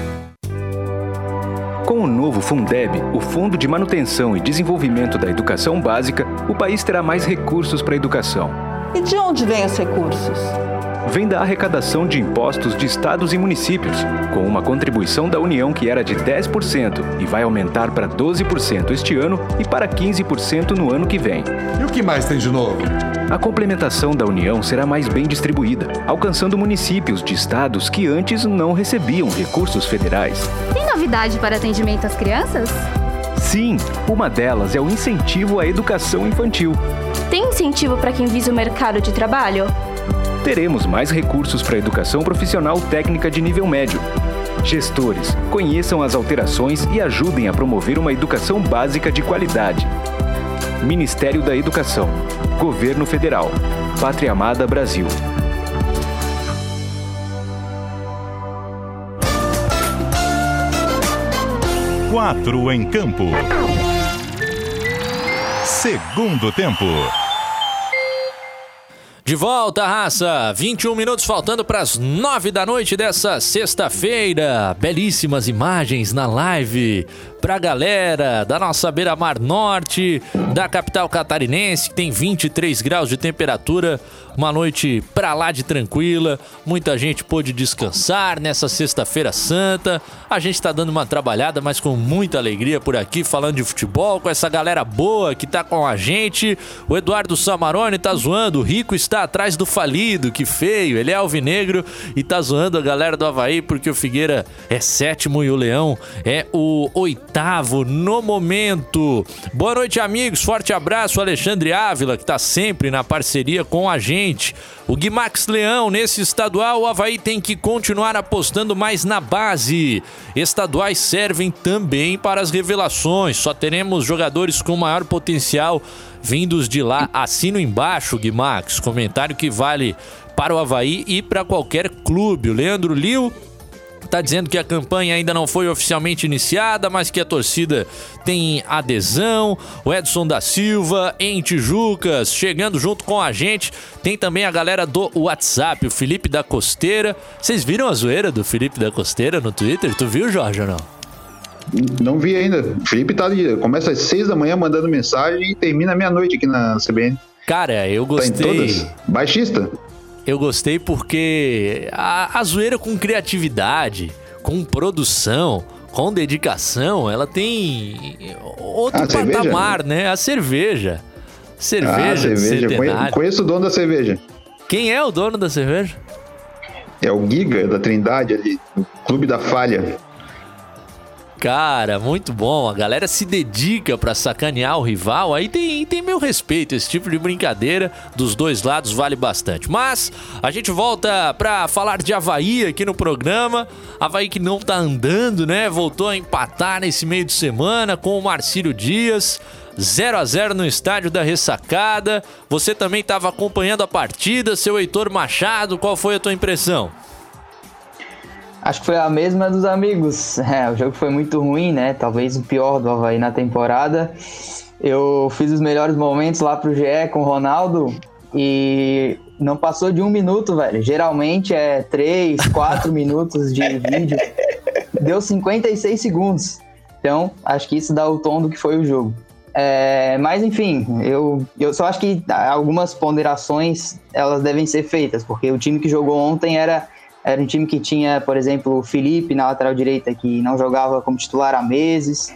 Com o novo Fundeb, o Fundo de Manutenção e Desenvolvimento da Educação Básica, o país terá mais recursos para a educação. E de onde vêm os recursos? Vem da arrecadação de impostos de estados e municípios, com uma contribuição da União que era de 10% e vai aumentar para 12% este ano e para 15% no ano que vem. E o que mais tem de novo? A complementação da União será mais bem distribuída, alcançando municípios de estados que antes não recebiam recursos federais. Tem novidade para atendimento às crianças? Sim, uma delas é o incentivo à educação infantil. Tem incentivo para quem visa o mercado de trabalho? Teremos mais recursos para a educação profissional técnica de nível médio. Gestores, conheçam as alterações e ajudem a promover uma educação básica de qualidade. Ministério da Educação. Governo Federal. Pátria Amada Brasil. Quatro em campo. Segundo tempo. De volta, raça! 21 minutos faltando para as 9 da noite dessa sexta-feira. Belíssimas imagens na live pra galera da nossa beira-mar norte, da capital catarinense, que tem 23 graus de temperatura. Uma noite pra lá de tranquila. Muita gente pôde descansar nessa sexta-feira santa. A gente tá dando uma trabalhada, mas com muita alegria por aqui, falando de futebol, com essa galera boa que tá com a gente. O Eduardo Samarone tá zoando, o Rico está atrás do falido, que feio. Ele é alvinegro e tá zoando a galera do Havaí porque o Figueira é sétimo e o Leão é o oitavo no momento. Boa noite, amigos. Forte abraço, Alexandre Ávila, que tá sempre na parceria com a gente. O Guimax Leão, nesse estadual, o Havaí tem que continuar apostando mais na base. Estaduais servem também para as revelações. Só teremos jogadores com maior potencial vindos de lá. Assino embaixo, Guimax. Comentário que vale para o Havaí e para qualquer clube. O Leandro Liu tá dizendo que a campanha ainda não foi oficialmente iniciada, mas que a torcida tem adesão. O Edson da Silva em Tijucas chegando junto com a gente. Tem também a galera do WhatsApp, o Felipe da Costeira. Vocês viram a zoeira do Felipe da Costeira no Twitter? Tu viu, Jorge, ou não? Não vi ainda. O Felipe tá ali, começa às seis da manhã mandando mensagem e termina meia-noite aqui na CBN. Cara, eu gostei. Tá em todas? Baixista? Eu gostei porque a, a zoeira com criatividade, com produção, com dedicação, ela tem outro A cerveja? patamar, né? A cerveja. Cerveja, ah, cerveja. Centenário. Conheço o dono da cerveja. Quem é o dono da cerveja? É o Giga da Trindade ali, Clube da Falha. Cara, muito bom. A galera se dedica pra sacanear o rival. Aí tem, tem meu respeito. Esse tipo de brincadeira dos dois lados vale bastante. Mas a gente volta pra falar de Havaí aqui no programa. Havaí que não tá andando, né? Voltou a empatar nesse meio de semana com o Marcílio Dias. 0 a 0 no estádio da Ressacada. Você também estava acompanhando a partida, seu Heitor Machado. Qual foi a tua impressão? Acho que foi a mesma dos amigos. *laughs* É, o jogo foi muito ruim, né? Talvez o pior do Havaí na temporada. Eu fiz os melhores momentos lá pro GE com o Ronaldo e não passou de um minuto, velho. Geralmente é três, *laughs* quatro minutos de vídeo. Deu 56 segundos. Então, acho que isso dá o tom do que foi o jogo. É, mas enfim, eu, eu só acho que algumas ponderações elas devem ser feitas, porque o time que jogou ontem era era um time que tinha, por exemplo, o Felipe na lateral direita, que não jogava como titular há meses.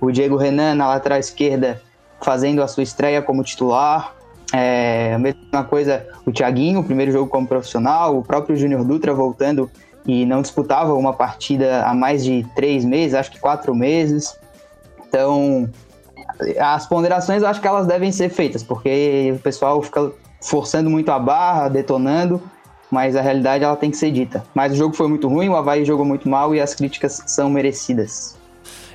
O Diego Renan na lateral esquerda, fazendo a sua estreia como titular. É, a mesma coisa, o Thiaguinho, o primeiro jogo como profissional. O próprio Júnior Dutra voltando e não disputava uma partida há mais de três meses, acho que quatro meses. Então, as ponderações acho que elas devem ser feitas, porque o pessoal fica forçando muito a barra, detonando mas a realidade ela tem que ser dita. Mas o jogo foi muito ruim, o Havaí jogou muito mal e as críticas são merecidas.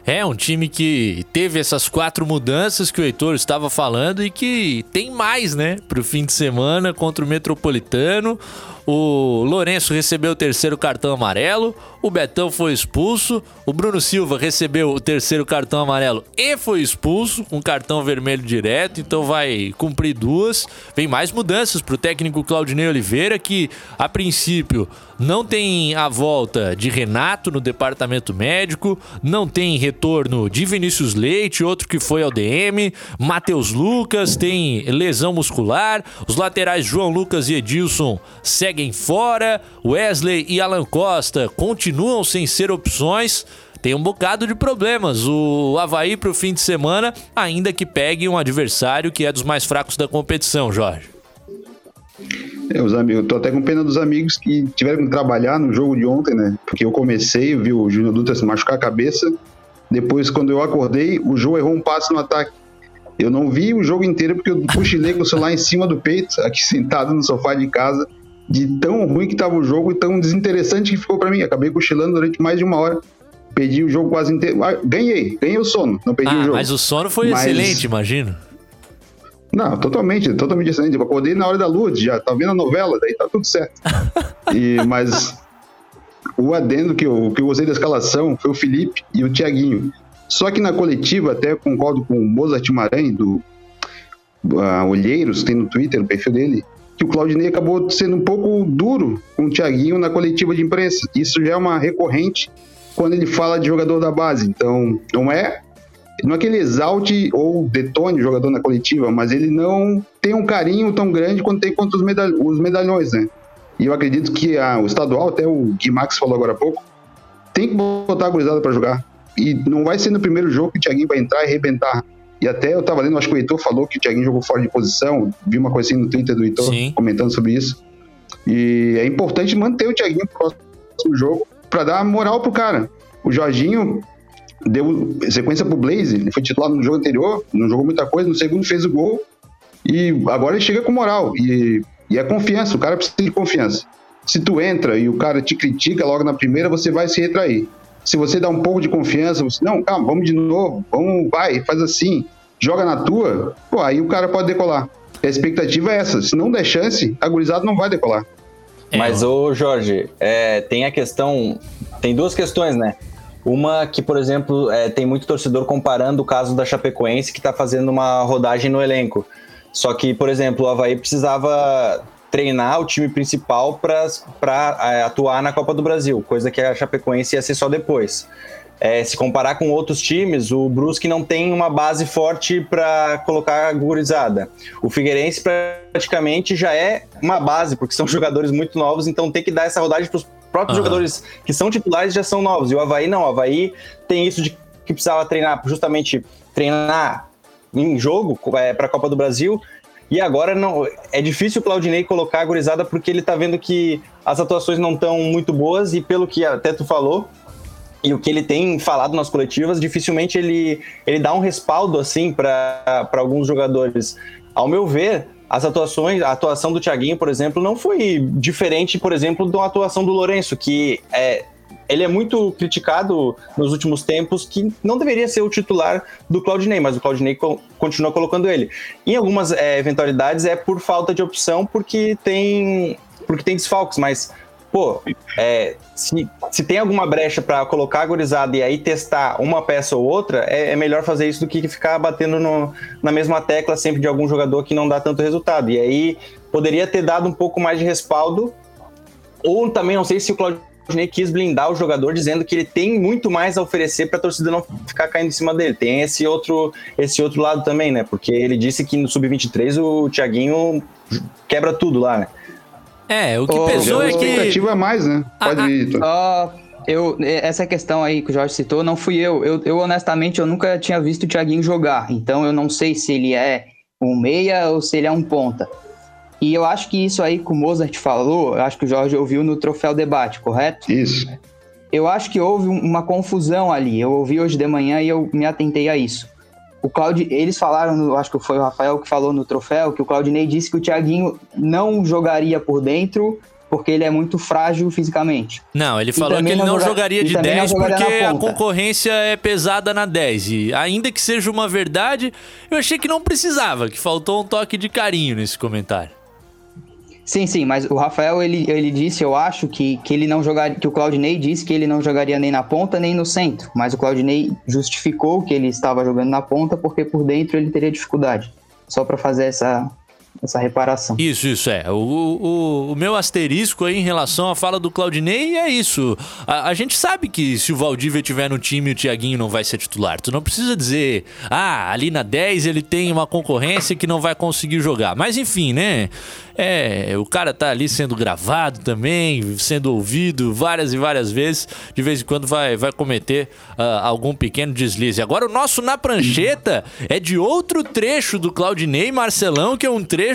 É um time que teve essas quatro mudanças que o Heitor estava falando e que tem mais, né, pro fim de semana contra o Metropolitano. O Lourenço recebeu o terceiro cartão amarelo. o Betão foi expulso, o Bruno Silva recebeu o terceiro cartão amarelo e foi expulso, com cartão vermelho direto, então vai cumprir duas. Vem mais mudanças para o técnico Claudinei Oliveira, que a princípio não tem a volta de Renato no departamento médico, não tem retorno de Vinícius Leite, outro que foi ao DM, Matheus Lucas tem lesão muscular, os laterais João Lucas e Edilson seguem fora, Wesley e Alan Costa continuam sem ser opções. Tem um bocado de problemas. O Havaí para o fim de semana, ainda que pegue um adversário que é dos mais fracos da competição, Jorge. É, os amigos, tô até com pena dos amigos que tiveram que trabalhar no jogo de ontem, né? Porque eu comecei, vi o Júnior Dutra se machucar a cabeça. Depois, quando eu acordei, o João errou um passe no ataque. Eu não vi o jogo inteiro porque eu cochilei *laughs* com o celular em cima do peito, aqui sentado no sofá de casa, de tão ruim que tava o jogo e tão desinteressante que ficou para mim. Acabei cochilando durante mais de uma hora. Perdi o jogo quase inteiro. Ah, ganhei, ganhei o sono, não perdi ah, o jogo. Mas o sono foi mas... excelente, imagino. Não, totalmente, totalmente excelente. Eu acordei na hora da luz, já tá vendo a novela, daí tá tudo certo. *laughs* e, mas o adendo que eu, que eu usei da escalação foi o Felipe e o Tiaguinho. Só que na coletiva, até concordo com o Mozart Maranhão, do uh, Olheiros, tem no Twitter o perfil dele, que o Claudinei acabou sendo um pouco duro com o Tiaguinho na coletiva de imprensa. Isso já é uma recorrente quando ele fala de jogador da base. Então, não é não é que ele exalte ou detone o jogador na coletiva, mas ele não tem um carinho tão grande quanto tem contra os, os medalhões, né? E eu acredito que a, o estadual, até o Gui Max falou agora há pouco, tem que botar a gurizada para jogar. E não vai ser no primeiro jogo que o Thiaguinho vai entrar e arrebentar. E até eu tava lendo, acho que o Heitor falou que o Thiaguinho jogou fora de posição. Vi uma coisa assim no Twitter do Heitor Sim. comentando sobre isso. E é importante manter o Thiaguinho pro próximo jogo para dar moral pro cara. O Jorginho deu sequência pro Blaze, ele foi titular no jogo anterior, não jogou muita coisa, no segundo fez o gol. E agora ele chega com moral. E, e é confiança, o cara precisa de confiança. Se tu entra e o cara te critica logo na primeira, você vai se retrair. Se você dá um pouco de confiança, você, não, calma, vamos de novo, vamos, vai, faz assim, joga na tua, pô, aí o cara pode decolar. A expectativa é essa, se não der chance, a gurizada não vai decolar. É. Mas, ô Jorge, é, tem a questão, tem duas questões, né? Uma que, por exemplo, é, tem muito torcedor comparando o caso da Chapecoense, que está fazendo uma rodagem no elenco. Só que, por exemplo, o Havaí precisava treinar o time principal para é, atuar na Copa do Brasil, coisa que a Chapecoense ia ser só depois. É, se comparar com outros times, o Brusque não tem uma base forte para colocar a gurizada. O Figueirense praticamente já é uma base, porque são *laughs* jogadores muito novos, então tem que dar essa rodagem para os próprios uhum. jogadores que são titulares já são novos. E o Havaí não, o Havaí tem isso de que precisava treinar, justamente treinar em jogo é, para a Copa do Brasil e agora não é difícil o Claudinei colocar a gurizada porque ele tá vendo que as atuações não estão muito boas e pelo que até tu falou e o que ele tem falado nas coletivas, dificilmente ele, ele dá um respaldo assim para alguns jogadores. Ao meu ver, as atuações, a atuação do Thiaguinho, por exemplo, não foi diferente, por exemplo, da atuação do Lourenço, que é, ele é muito criticado nos últimos tempos que não deveria ser o titular do Claudinei, mas o Claudinei co continua colocando ele. Em algumas é, eventualidades é por falta de opção, porque tem, porque tem desfalques, mas pô, é, se, se tem alguma brecha para colocar a gorizada e aí testar uma peça ou outra, é, é melhor fazer isso do que ficar batendo no, na mesma tecla sempre de algum jogador que não dá tanto resultado. E aí poderia ter dado um pouco mais de respaldo, ou também não sei se o Claudio Rodney quis blindar o jogador dizendo que ele tem muito mais a oferecer para a torcida não ficar caindo em cima dele. Tem esse outro, esse outro lado também, né? Porque ele disse que no sub-23 o Thiaguinho quebra tudo lá, né? É, o que oh, pesou é que. expectativa é mais, né? Pode ah, ir. Ah, eu, essa questão aí que o Jorge citou, não fui eu. eu. Eu, honestamente, eu nunca tinha visto o Thiaguinho jogar. Então, eu não sei se ele é um meia ou se ele é um ponta. E eu acho que isso aí que o Mozart falou, eu acho que o Jorge ouviu no Troféu Debate, correto? Isso. Eu acho que houve uma confusão ali. Eu ouvi hoje de manhã e eu me atentei a isso. O Claudio, eles falaram, acho que foi o Rafael que falou no troféu, que o Claudinei disse que o Thiaguinho não jogaria por dentro porque ele é muito frágil fisicamente. Não, ele falou que ele não, joga... jogaria de 10 jogaria porque a concorrência é pesada na 10. E ainda que seja uma verdade, eu achei que não precisava, que faltou um toque de carinho nesse comentário. Sim, sim, mas o Rafael ele, ele disse, eu acho, que, que ele não jogaria, que o Claudinei disse que ele não jogaria nem na ponta nem no centro. Mas o Claudinei justificou que ele estava jogando na ponta porque por dentro ele teria dificuldade. Só para fazer essa, essa reparação. Isso, isso é. O, o, o, meu asterisco aí em relação à fala do Claudinei é isso. A, a gente sabe que se o Valdívia estiver no time, o Thiaguinho não vai ser titular. Tu não precisa dizer, ah, ali na 10 ele tem uma concorrência que não vai conseguir jogar. Mas enfim, né? É, o cara tá ali sendo gravado também, sendo ouvido várias e várias vezes. De vez em quando vai, vai cometer uh, algum pequeno deslize. Agora, o nosso na prancheta é de outro trecho do Claudinei Marcelão, que é um trecho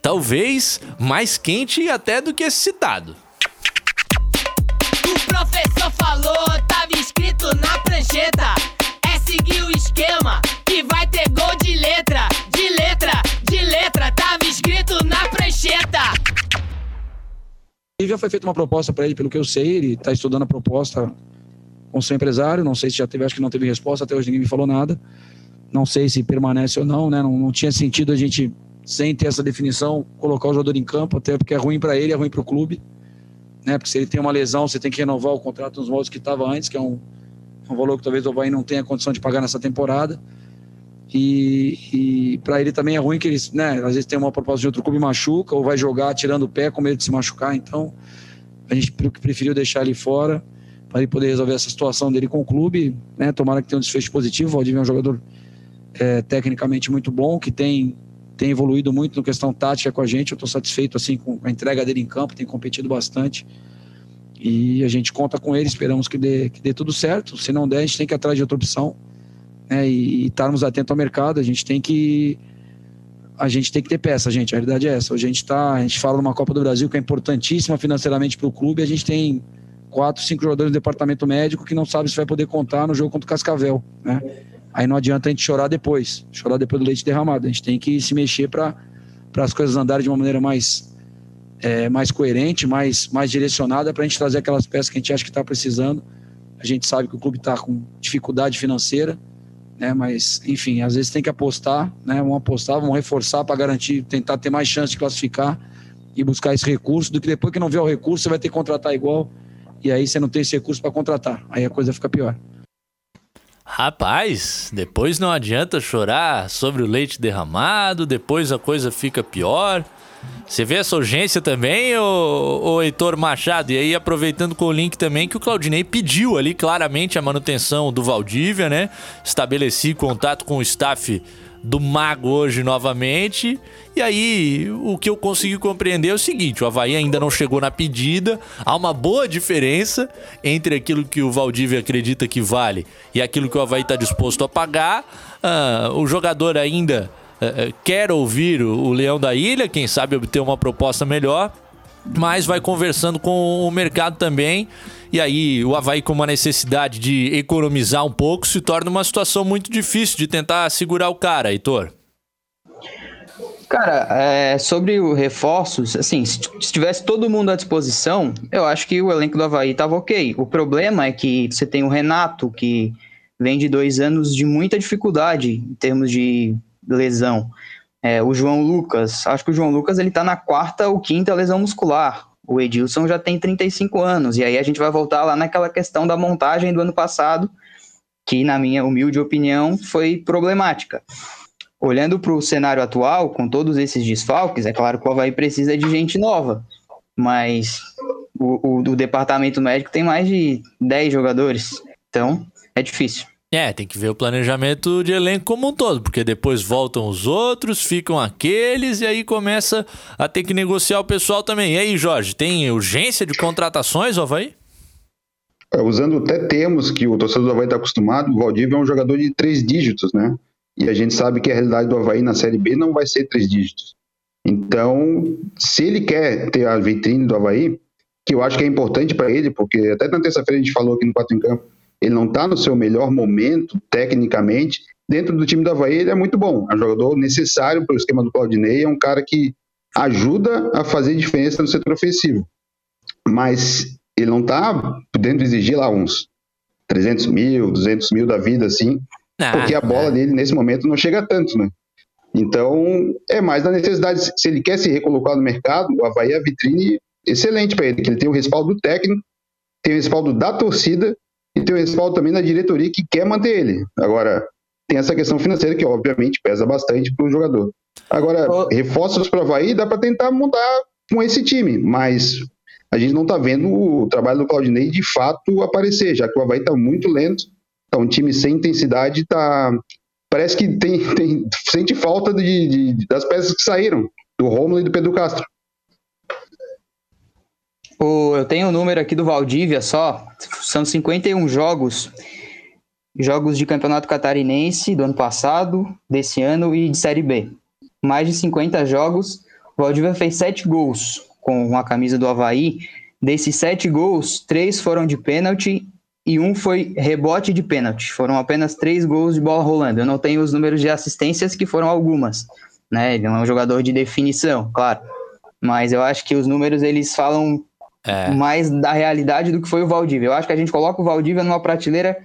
talvez mais quente até do que esse citado. O professor falou, tava escrito na prancheta. É seguir o esquema que vai ter gol de letra, de letra, de letra. Tava escrito na prancheta. E já foi feita uma proposta para ele, pelo que eu sei, ele está estudando a proposta com seu empresário. Não sei se já teve, acho que não teve resposta, até hoje ninguém me falou nada. Não sei se permanece ou não, né? Não, não tinha sentido a gente, sem ter essa definição, colocar o jogador em campo, até porque é ruim para ele, é ruim para o clube. Né? Porque se ele tem uma lesão, você tem que renovar o contrato nos moldes que estava antes, que é um, um valor que talvez o Havaí não tenha condição de pagar nessa temporada. E, e para ele também é ruim que ele, né, às vezes tem uma proposta de outro clube machuca ou vai jogar tirando o pé com medo de se machucar. Então, a gente preferiu deixar ele fora para ele poder resolver essa situação dele com o clube. Né? Tomara que tenha um desfecho positivo. O Valdivia é um jogador é, tecnicamente muito bom, que tem, tem evoluído muito no questão tática com a gente. Eu estou satisfeito assim com a entrega dele em campo, tem competido bastante. E a gente conta com ele, esperamos que dê, que dê tudo certo. Se não der, a gente tem que ir atrás de outra opção né, e, estarmos atentos ao mercado. A gente tem que a gente tem que ter peça, gente. A realidade é essa. A gente tá, a gente fala numa Copa do Brasil que é importantíssima financeiramente para o clube. A gente tem quatro, cinco jogadores no departamento médico que não sabe se vai poder contar no jogo contra o Cascavel, né? Aí não adianta a gente chorar depois, chorar depois do leite derramado. A gente tem que se mexer para as coisas andarem de uma maneira mais é, mais coerente, mais mais direcionada para a gente trazer aquelas peças que a gente acha que está precisando. A gente sabe que o clube está com dificuldade financeira né? Mas, enfim, às vezes tem que apostar, né? Vamos apostar, vamos reforçar para garantir, tentar ter mais chance de classificar e buscar esse recurso, do que depois que não vier o recurso, você vai ter que contratar igual, e aí você não tem esse recurso para contratar. Aí a coisa fica pior. Rapaz, depois não adianta chorar sobre o leite derramado, depois a coisa fica pior. Você vê essa urgência também, ô Heitor Machado? E aí, aproveitando com o link também, que o Claudinei pediu ali claramente a manutenção do Valdívia, né? Estabeleci contato com o staff do Mago hoje novamente. E aí, o que eu consegui compreender é o seguinte: o Havaí ainda não chegou na pedida. Há uma boa diferença entre aquilo que o Valdívia acredita que vale e aquilo que o Havaí está disposto a pagar. Ah, o jogador ainda é, é, quer ouvir o Leão da Ilha, quem sabe obter uma proposta melhor, mas vai conversando com o mercado também. E aí o Havaí com uma necessidade de economizar um pouco se torna uma situação muito difícil de tentar segurar o cara, Heitor. Cara, é, sobre o reforços, assim, se tivesse todo mundo à disposição, eu acho que o elenco do Havaí estava ok. O problema é que você tem o Renato, que vem de dois anos de muita dificuldade em termos de lesão. É, o João Lucas, acho que o João Lucas ele tá na quarta ou quinta lesão muscular. O Edilson já tem 35 anos. E aí a gente vai voltar lá naquela questão da montagem do ano passado, que, na minha humilde opinião, foi problemática. Olhando para o cenário atual, com todos esses desfalques, é claro que o Havaí precisa de gente nova. Mas o, o, o departamento médico tem mais de 10 jogadores. Então, é difícil. É, tem que ver o planejamento de elenco como um todo, porque depois voltam os outros, ficam aqueles e aí começa a ter que negociar o pessoal também. E aí, Jorge, tem urgência de contratações, Havaí? É, usando até termos que o torcedor do Havaí está acostumado, o Valdívia é um jogador de três dígitos, né? E a gente sabe que a realidade do Havaí na Série B não vai ser três dígitos. Então, se ele quer ter a vitrine do Havaí, que eu acho que é importante para ele, porque até na terça-feira a gente falou aqui no Quatro em Campo, ele não está no seu melhor momento, tecnicamente. Dentro do time do Havaí, ele é muito bom. É um jogador necessário para o esquema do Claudinei, é um cara que ajuda a fazer diferença no setor ofensivo. Mas ele não está podendo exigir lá uns 300 mil, 200 mil da vida, assim, porque a bola é. dele, nesse momento, não chega tanto, né? Então, é mais da necessidade. Se ele quer se recolocar no mercado, o Havaí é a vitrine excelente para ele, que ele tem o respaldo do técnico, tem o respaldo da torcida e tem o respaldo também da diretoria que quer manter ele. Agora, tem essa questão financeira que, obviamente, pesa bastante para o jogador. Agora, reforços para o Havaí dá para tentar mudar com esse time, mas a gente não está vendo o trabalho do Claudinei de fato aparecer, já que o Havaí está muito lento, está um time sem intensidade, tá, parece que tem, *laughs* tem sente falta de, de, das peças que saíram, do Romulo e do Pedro Castro. Eu tenho o um número aqui do Valdívia só, são 51 jogos, jogos de campeonato catarinense do ano passado, desse ano e de Série B. Mais de 50 jogos, o Valdívia fez 7 gols com a camisa do Havaí. Desses 7 gols, 3 foram de pênalti e um foi rebote de pênalti. Foram apenas 3 gols de bola rolando. Eu não tenho os números de assistências, que foram algumas. Né? Ele é um jogador de definição, claro. Mas eu acho que os números eles falam é. mais da realidade do que foi o Valdívia. Eu acho que a gente coloca o Valdívia numa prateleira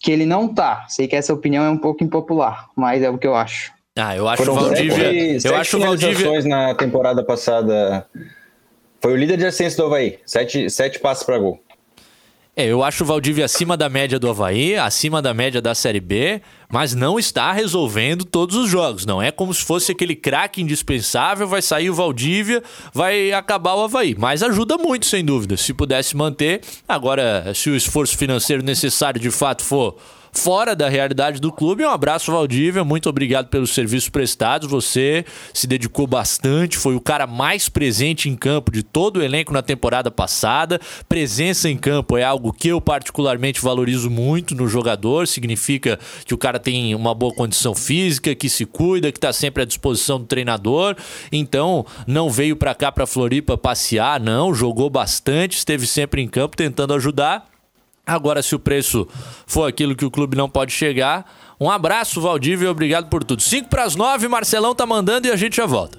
que ele não tá. Sei que essa opinião é um pouco impopular, mas é o que eu acho. Ah, eu acho o Valdívia. Sete, eu acho o Valdívia na temporada passada. Foi o líder de assistência do Havaí. Sete, sete passes para gol. É, eu acho o Valdívia acima da média do Havaí, acima da média da Série B, mas não está resolvendo todos os jogos. Não é como se fosse aquele craque indispensável, vai sair o Valdívia, vai acabar o Havaí. Mas ajuda muito, sem dúvida. Se pudesse manter, agora, se o esforço financeiro necessário de fato for fora da realidade do clube. Um abraço, Valdívia. Muito obrigado pelos serviços prestados. Você se dedicou bastante, foi o cara mais presente em campo de todo o elenco na temporada passada. Presença em campo é algo que eu particularmente valorizo muito no jogador. Significa que o cara tem uma boa condição física, que se cuida, que está sempre à disposição do treinador. Então, não veio para cá para Floripa passear, não. Jogou bastante, esteve sempre em campo tentando ajudar. Agora, se o preço for aquilo que o clube não pode chegar, um abraço, Valdívia, e obrigado por tudo. 5 para as 9, Marcelão tá mandando e a gente já volta.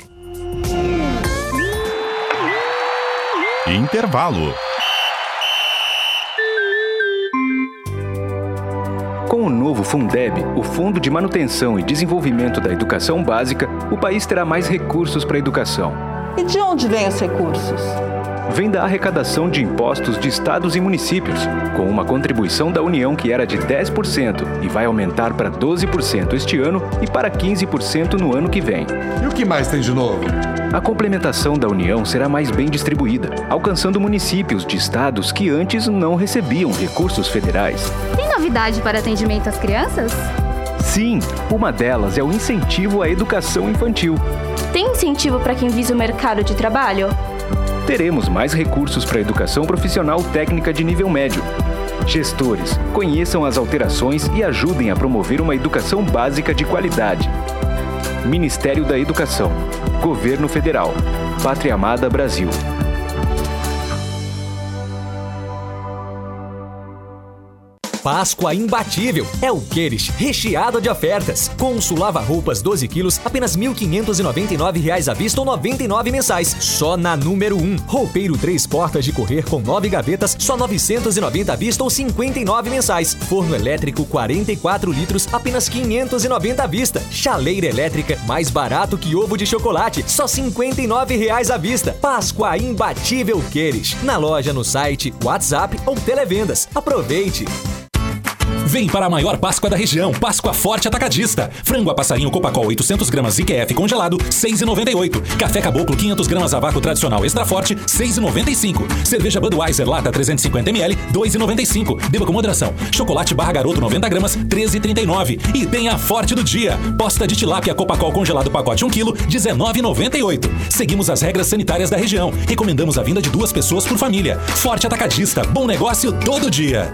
Intervalo. Com o novo Fundeb, o Fundo de Manutenção e Desenvolvimento da Educação Básica, o país terá mais recursos para a educação. E de onde vêm os recursos? Vem da arrecadação de impostos de estados e municípios, com uma contribuição da União que era de 10% e vai aumentar para 12% este ano e para 15% no ano que vem. E o que mais tem de novo? A complementação da União será mais bem distribuída, alcançando municípios de estados que antes não recebiam recursos federais. Tem novidade para atendimento às crianças? Sim, uma delas é o incentivo à educação infantil. Tem incentivo para quem visa o mercado de trabalho? Teremos mais recursos para a educação profissional técnica de nível médio. Gestores, conheçam as alterações e ajudem a promover uma educação básica de qualidade. Ministério da Educação, Governo Federal, Pátria Amada Brasil. Páscoa imbatível. É o Queires, recheado de ofertas. Com lava-roupas 12 quilos, apenas R$ 1.599 à vista ou 99 mensais. Só na número 1. Roupeiro 3 portas de correr com 9 gavetas, só 990 à vista ou 59 mensais. Forno elétrico 44 litros, apenas 590 à vista. Chaleira elétrica, mais barato que ovo de chocolate, só 59 reais à vista. Páscoa imbatível Queires. Na loja, no site, WhatsApp ou televendas. Aproveite! Vem para a maior Páscoa da região, Páscoa Forte Atacadista. Frango a passarinho Copacol 800 gramas IQF congelado, 6,98. Café Caboclo 500 gramas a vácuo tradicional extra forte, 6,95. Cerveja Budweiser lata 350 ml, 2,95. Beba com moderação. Chocolate barra garoto 90 gramas, 13,39. E tem a Forte do dia. Posta de tilápia Copacol congelado pacote 1 kg, 19,98. Seguimos as regras sanitárias da região. Recomendamos a vinda de duas pessoas por família. Forte Atacadista, bom negócio todo dia.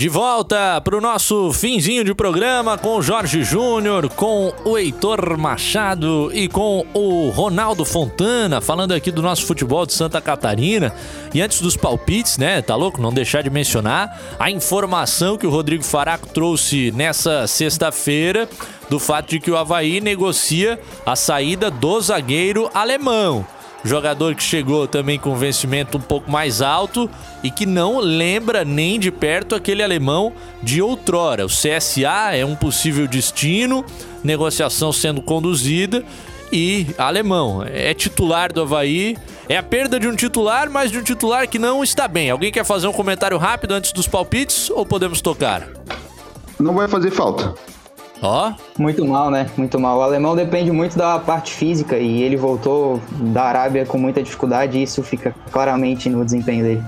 De volta para o nosso finzinho de programa com o Jorge Júnior, com o Heitor Machado e com o Ronaldo Fontana, falando aqui do nosso futebol de Santa Catarina. E antes dos palpites, né? Tá louco? Não deixar de mencionar a informação que o Rodrigo Faraco trouxe nessa sexta-feira do fato de que o Havaí negocia a saída do zagueiro alemão. Jogador que chegou também com vencimento um pouco mais alto e que não lembra nem de perto aquele alemão de outrora. O CSA é um possível destino, negociação sendo conduzida e alemão. É titular do Havaí. É a perda de um titular, mas de um titular que não está bem. Alguém quer fazer um comentário rápido antes dos palpites ou podemos tocar? Não vai fazer falta. Ó. Muito mal, né? Muito mal. O alemão depende muito da parte física e ele voltou da Arábia com muita dificuldade e isso fica claramente no desempenho dele.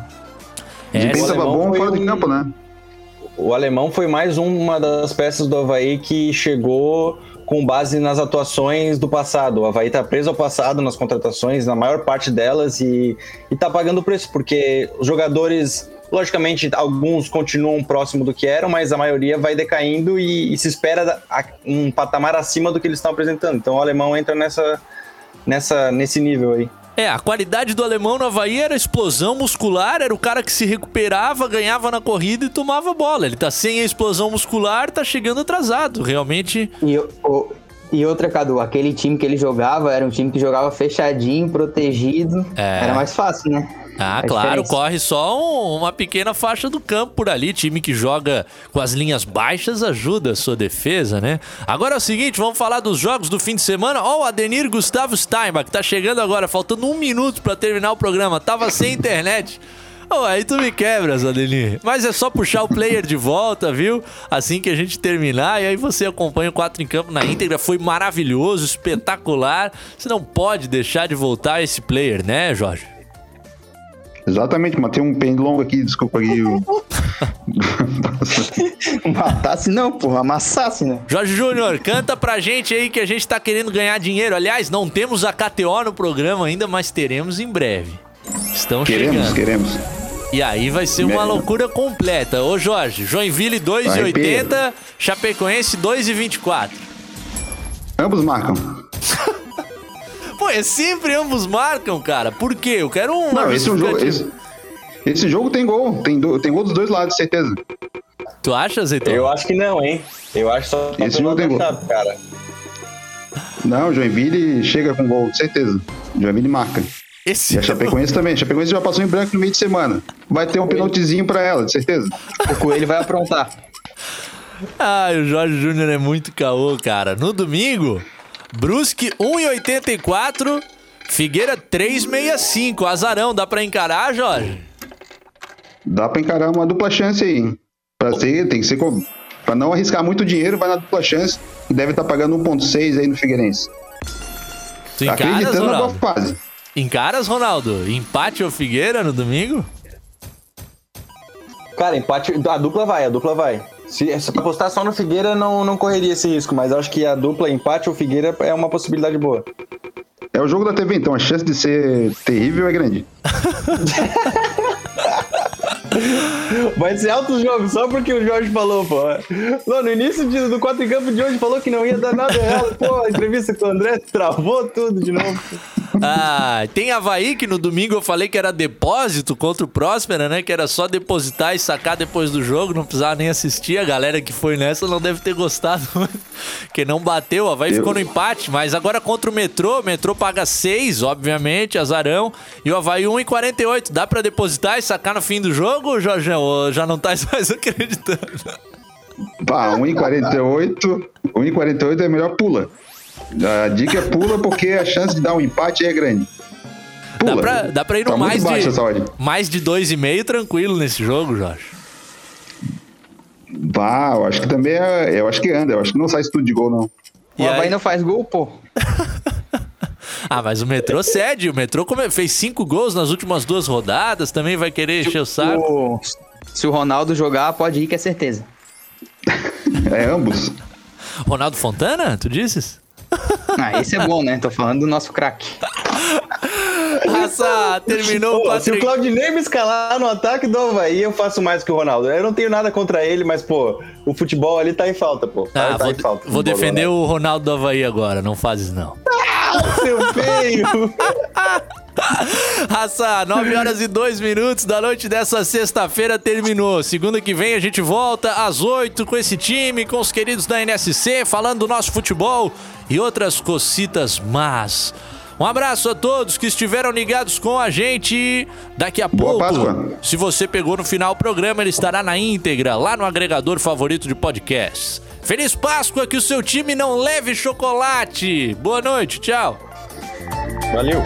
O desempenho estava bom fora de campo, né? O alemão foi mais uma das peças do Havaí que chegou com base nas atuações do passado. O Havaí tá preso ao passado nas contratações, na maior parte delas, e, e tá pagando o preço, porque os jogadores Logicamente, alguns continuam próximo do que eram, mas a maioria vai decaindo e, e se espera um patamar acima do que eles estão apresentando. Então o alemão entra nessa, nessa, nesse nível aí. É, a qualidade do alemão no Havaí era explosão muscular, era o cara que se recuperava, ganhava na corrida e tomava bola. Ele tá sem a explosão muscular, tá chegando atrasado. Realmente. E, o, e outra, Cadu, aquele time que ele jogava era um time que jogava fechadinho, protegido. É. Era mais fácil, né? Ah, claro, corre só um, uma pequena faixa do campo por ali. Time que joga com as linhas baixas ajuda a sua defesa, né? Agora é o seguinte, vamos falar dos jogos do fim de semana. Ó, oh, o Adenir Gustavo Steinbach tá chegando agora, faltando um minuto para terminar o programa. Tava sem internet. Oh, aí tu me quebras, Adenir. Mas é só puxar o player de volta, viu? Assim que a gente terminar, e aí você acompanha o 4 em campo na íntegra. Foi maravilhoso, espetacular. Você não pode deixar de voltar esse player, né, Jorge? Exatamente, matei um pendlongo aqui, desculpa aí. *laughs* Matasse não, porra, amassasse, né? Jorge Júnior, canta pra gente aí que a gente tá querendo ganhar dinheiro. Aliás, não temos a KTO no programa ainda, mas teremos em breve. Estão queremos, chegando. Queremos, E aí vai ser uma loucura completa. Ô Jorge, Joinville 2,80, Chapecoense 2,24. Ambos marcam. Pô, é sempre ambos marcam, cara. Por quê? Eu quero um. Não, esse, é um jogo, esse, esse, jogo tem gol. Tem, do, tem gol dos dois lados, certeza. Tu acha, Zé? Eu acho que não, hein? Eu acho só esse jogo tem gol. cara. Não, Joinville chega com gol, certeza. Joinville marca. Esse e a Chapecoense também. A Chapecoense já passou em branco no meio de semana. Vai ter um penaltizinho pra ela, de certeza. O Coelho vai aprontar. *laughs* Ah, o Jorge Júnior é muito caô, cara. No domingo, Brusque 1,84. Figueira 3,65. Azarão, dá pra encarar, Jorge? Dá pra encarar uma dupla chance aí. Pra ser, tem que ser. Pra não arriscar muito dinheiro, vai na dupla chance. Deve estar tá pagando 1,6 aí no Figueirense. Tu tá encaras, acreditando Ronaldo? na boa fase. Encaras, Ronaldo? Empate ou Figueira no domingo? Cara, empate. A dupla vai, a dupla vai. Se, se apostar só no Figueira, não, não correria esse risco, mas acho que a dupla empate ou Figueira é uma possibilidade boa. É o jogo da TV, então a chance de ser terrível é grande. *laughs* Vai ser alto jogo, só porque o Jorge falou, pô. Não, no início de, do 4 em campo de hoje falou que não ia dar nada errado. Pô, a entrevista com o André travou tudo de novo. Ah, tem Havaí que no domingo eu falei que era depósito contra o Próspera, né? Que era só depositar e sacar depois do jogo, não precisava nem assistir. A galera que foi nessa não deve ter gostado, *laughs* que não bateu. O Havaí ficou no empate, mas agora contra o Metrô, o Metrô paga 6, obviamente, azarão. E o Havaí 1,48. Dá pra depositar e sacar no fim do jogo, Jorgão? Ou já não tá *laughs* mais acreditando? Pá, 1,48. 1,48 é melhor pula. A dica é pula porque a chance de dar um empate é grande. Pula. Dá pra, dá pra ir no Tá mais, de, mais de 2,5 tranquilo nesse jogo, Jorge. Bah, eu acho que também é. Eu acho que anda, eu acho que não sai tudo de gol, não. O Havaí não faz gol, pô. *laughs* Ah, mas o metrô cede. O metrô come- fez cinco gols nas últimas duas rodadas. Também vai querer encher o saco. Se o Ronaldo jogar, pode ir, que é certeza. *laughs* É ambos. Ronaldo Fontana, tu dizes? Ah, esse é bom, né? Tô falando do nosso craque. *laughs* Raça, terminou o Pô, se Patrick. o Claudinei me escalar no ataque do Havaí, eu faço mais que o Ronaldo. Eu não tenho nada contra ele, mas, pô, o futebol ali tá em falta, pô. Tá, Ah, tá vou, em falta. vou defender o Ronaldo do Havaí agora, não fazes não. Seu feio! *laughs* Raça, 9 horas e 2 minutos da noite dessa sexta-feira terminou. Segunda que vem a gente volta às 8 com esse time, com os queridos da NSC, falando do nosso futebol e outras cocitas más. Um abraço a todos que estiveram ligados com a gente. Daqui a Boa pouco, Páscoa. se você pegou no final o programa, ele estará na íntegra, lá no agregador favorito de podcasts. Feliz Páscoa, que o seu time não leve chocolate. Boa noite, tchau. Valeu.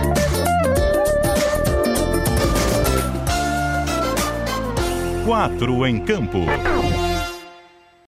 Quatro em campo.